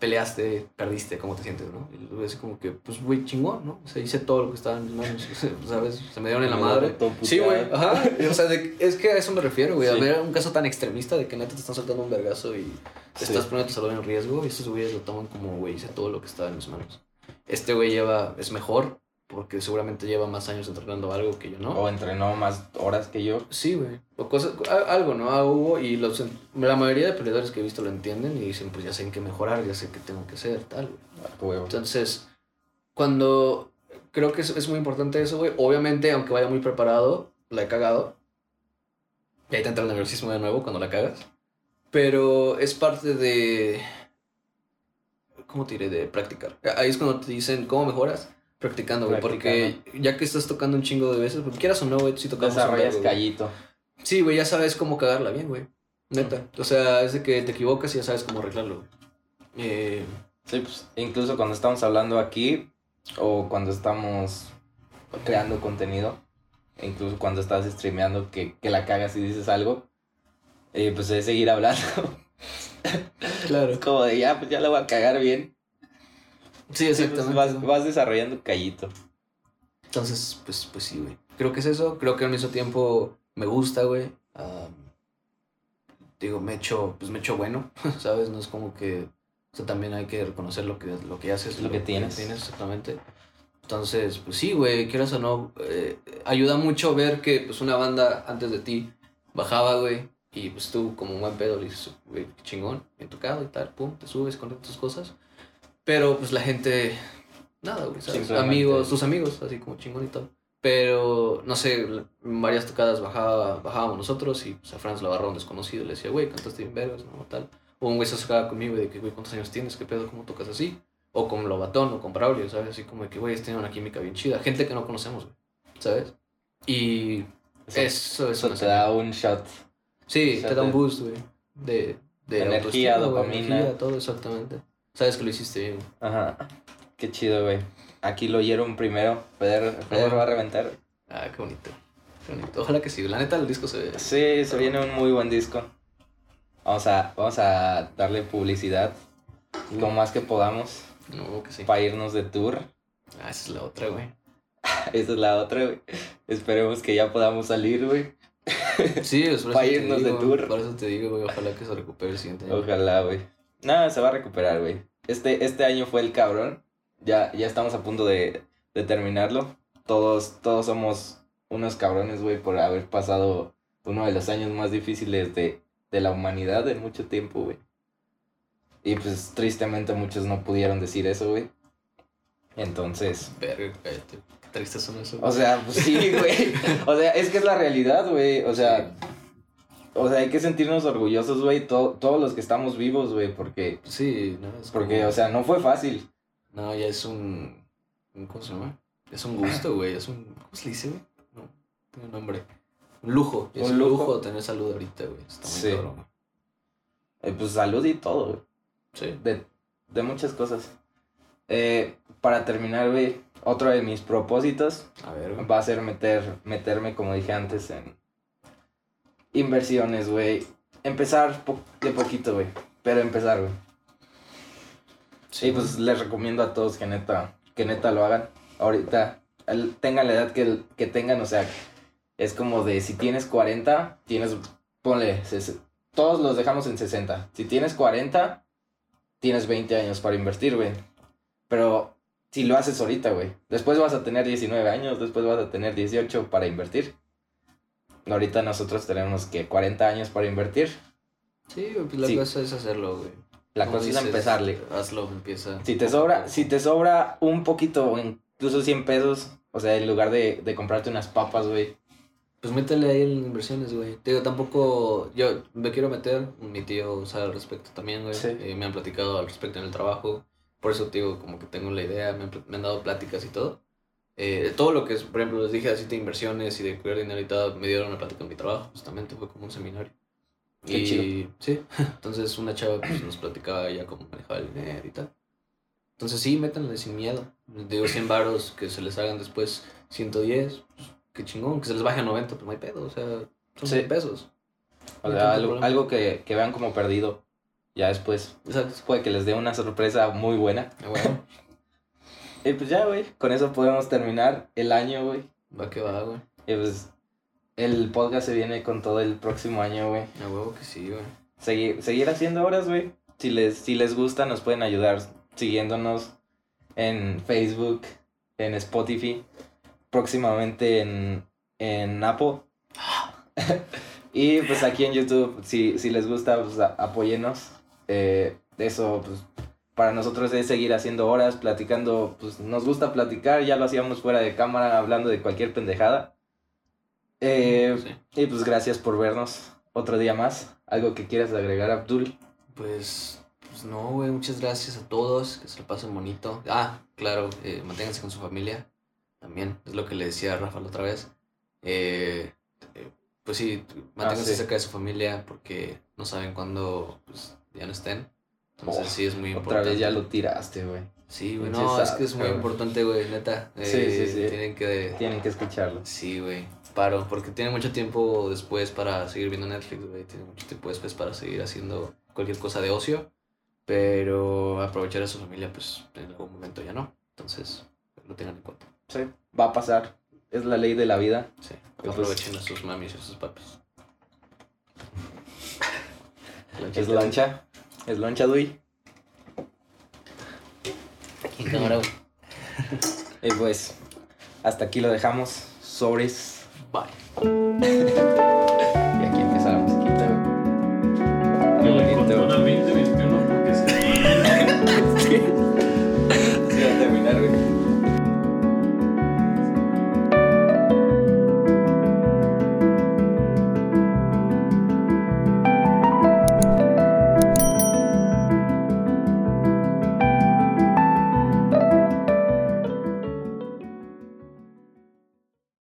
Peleaste, perdiste, ¿cómo te sientes, no? Y así como que, pues, güey, chingón, ¿no? O sea, hice todo lo que estaba en mis manos, ¿sabes? Se me dieron en la madre. Sí, güey, ajá. O sea, de- es que a eso me refiero, güey. A Sí. ver un caso tan extremista de que neta te están soltando un vergazo y te Sí. estás poniendo tu salud en riesgo. Y estos güeyes lo toman como, güey, hice todo lo que estaba en mis manos. Este güey lleva, es mejor, porque seguramente lleva más años entrenando algo que yo, ¿no? O entrenó más horas que yo. Sí, güey. O cosas, algo, ¿no? Ah, hubo y los, la mayoría de peleadores que he visto lo entienden y dicen, pues ya sé en qué mejorar, ya sé qué tengo que hacer, tal, güey. Entonces, cuando creo que es, es muy importante eso, güey. Obviamente, aunque vaya muy preparado, la he cagado. Y ahí te entra el nerviosismo de nuevo cuando la cagas. Pero es parte de. ¿Cómo te diré? De practicar. Ahí es cuando te dicen, ¿cómo mejoras? Practicando, güey. Porque ya que estás tocando un chingo de veces, porque quieras o no, güey, tú sí tocamos Desarrollas güey. callito. Sí, güey, ya sabes cómo cagarla bien, güey. Neta. O sea, es de que te equivocas y ya sabes cómo arreglarlo, güey. Eh, Sí, pues incluso cuando estamos hablando aquí o cuando estamos creando contenido, incluso cuando estás streameando que, que la cagas y dices algo, eh, pues es seguir hablando. claro. es como de ya, pues ya la voy a cagar bien. Sí, exactamente. vas, vas desarrollando callito. Entonces, pues, pues sí, güey. Creo que es eso. Creo que al mismo tiempo me gusta, güey. Am, digo, me echo, pues me echo bueno, ¿sabes? No es como que... O sea, también hay que reconocer lo que, lo que haces. Lo que tienes. exactamente. Entonces, pues sí, güey, quieras o no, eh, ayuda mucho ver que, pues, una banda antes de ti bajaba, güey, y pues tú, como un buen pedo, le dices, güey, chingón, bien tocado y tal, pum, te subes con tus cosas. Pero, pues, la gente, nada, güey, Amigos, tus amigos, así como chingón y tal. Pero, no sé, en varias tocadas bajaba, bajábamos nosotros y pues, a Franz la agarró un desconocido le decía, güey, cantaste bien vergas, ¿no? Tal. O un güey se acercaba conmigo de que, güey, ¿cuántos años tienes? ¿Qué pedo? ¿Cómo tocas así? O con Lobatón o con Braulio, ¿sabes? Así como de que, güey, tienen una química bien chida. Gente que no conocemos, güey, ¿sabes? Y Eso, eso es eso te da un shot. Sí, shot te da un de- boost, güey. De, de Energía, autoestima, güey, dopamina. energía, todo exactamente. Sabes que lo hiciste bien. güey. Ajá. Qué chido, güey. Aquí lo oyeron primero. Feder, Feder va a reventar. Ah, qué bonito. Qué bonito. Ojalá que sí. La neta, el disco se. Sí, se viene un muy buen disco. Vamos a, vamos a darle publicidad lo más que podamos No, que sí. para irnos de tour. Ah, esa es la otra, güey. Esa es la otra, güey. Esperemos que ya podamos salir, güey. Sí, es por eso Pa' te irnos de digo, tour. Por eso te digo, güey. Ojalá que se recupere el siguiente año. Ojalá, güey. Nada, se va a recuperar, güey. Este, este año fue el cabrón. Ya, ya estamos a punto de, de terminarlo. Todos, todos somos unos cabrones, güey, por haber pasado uno de los años más difíciles de, de la humanidad en mucho tiempo, güey. Y pues tristemente muchos no pudieron decir eso, güey. Entonces, Verga, cállate. Qué triste son eso. o sea, pues sí, güey. O sea, es que es la realidad, güey. O sea, o sea, hay que sentirnos orgullosos, güey, to- todos los que estamos vivos, güey, porque, Sí, no, es porque, como- o sea, no fue fácil. No, ya es un. ¿Cómo se llama? Es un gusto, güey. Es un. ¿Cómo se dice, güey? No, tiene un nombre. Un lujo. Es Un un lujo, lujo. tener salud ahorita, güey. Está muy Sí. cabrón. Eh, pues salud y todo, güey. Sí. De, de muchas cosas. Eh, para terminar, güey, otro de mis propósitos A ver, va a ser meter, meterme, como dije antes, en inversiones, güey. Empezar po- de poquito, güey. Pero empezar, güey. Sí, y pues les recomiendo a todos que neta, que neta lo hagan. Ahorita, el- tengan la edad que, que tengan, o sea, es como de si tienes 40, tienes, ponle, todos los dejamos en 60. Si tienes 40, tienes 20 años para invertir, güey. Pero si lo haces ahorita, güey, después vas a tener 19 años, después vas a tener 18 para invertir. Ahorita nosotros tenemos que 40 años para invertir. Sí, pues la Sí. cosa es hacerlo, güey. La cosa es empezarle. Hazlo, empieza. Si te sobra, si te sobra un poquito, incluso 100 pesos, o sea, en lugar de, de comprarte unas papas, güey. Pues métele ahí en inversiones, güey. Te digo, tampoco. Yo me quiero meter. Mi tío sabe al respecto también, güey. Sí. Eh, me han platicado al respecto en el trabajo. Por eso, te digo, como que tengo la idea. Me han, me han dado pláticas y todo. Eh, todo lo que es, por ejemplo, les dije así de inversiones y de cuidar dinero y todo, me dieron una plática en mi trabajo. Justamente fue como un seminario. Qué y, chido. Sí. Entonces, una chava pues, nos platicaba ya cómo manejaba el dinero y tal. Entonces, sí, métanle sin miedo. Digo 100 varos que se les hagan después 110. Pues, qué chingón. Que se les baje a 90, pues no hay pedo. O sea, son Sí. 100 pesos. O No sea, tanto algo, algo que, que vean como perdido. Ya después Exacto. puede que les dé una sorpresa muy buena. Ah, bueno, Y pues ya, güey, con eso podemos terminar el año, güey. va que va, güey. Y pues el podcast se viene con todo el próximo año, güey. A huevo que sí, güey. Seguir, seguir haciendo horas, güey. Si les, si les gusta, nos pueden ayudar siguiéndonos en Facebook, en Spotify, próximamente en, en Apple. y pues aquí en YouTube, si, si les gusta, pues a- apóyennos. Eh, eso, pues para nosotros es seguir haciendo horas, platicando, pues nos gusta platicar, ya lo hacíamos fuera de cámara, hablando de cualquier pendejada. Eh, Sí. y pues gracias por vernos otro día más. ¿Algo que quieras agregar, Abdul? Pues, pues no, güey. Muchas gracias a todos. Que se lo pasen bonito. Ah, claro. eh, manténganse con su familia. También. Es lo que le decía a Rafa la otra vez. Eh, eh, pues sí, manténganse sí. cerca de su familia porque no saben cuándo pues, ya no estén. Entonces Oh, sí es muy Otra importante. vez ya lo tiraste, güey. Sí, güey. No, es que es muy importante, güey, neta. Sí, Eh, sí, sí. Tienen que... Tienen que escucharlo. Sí, güey. Paro, porque tiene mucho tiempo después para seguir viendo Netflix, güey. Tiene mucho tiempo después para seguir haciendo cualquier cosa de ocio. Pero aprovechar a su familia, pues en algún momento ya no. Entonces, lo tengan en cuenta. Sí. Va a pasar. Es la ley de la vida. Sí. Pues- Aprovechen a sus mamis y a sus papis. Es loncha. Es loncha, Dui. Cámara, güey. Y pues, hasta aquí lo dejamos. Sobres. Bye.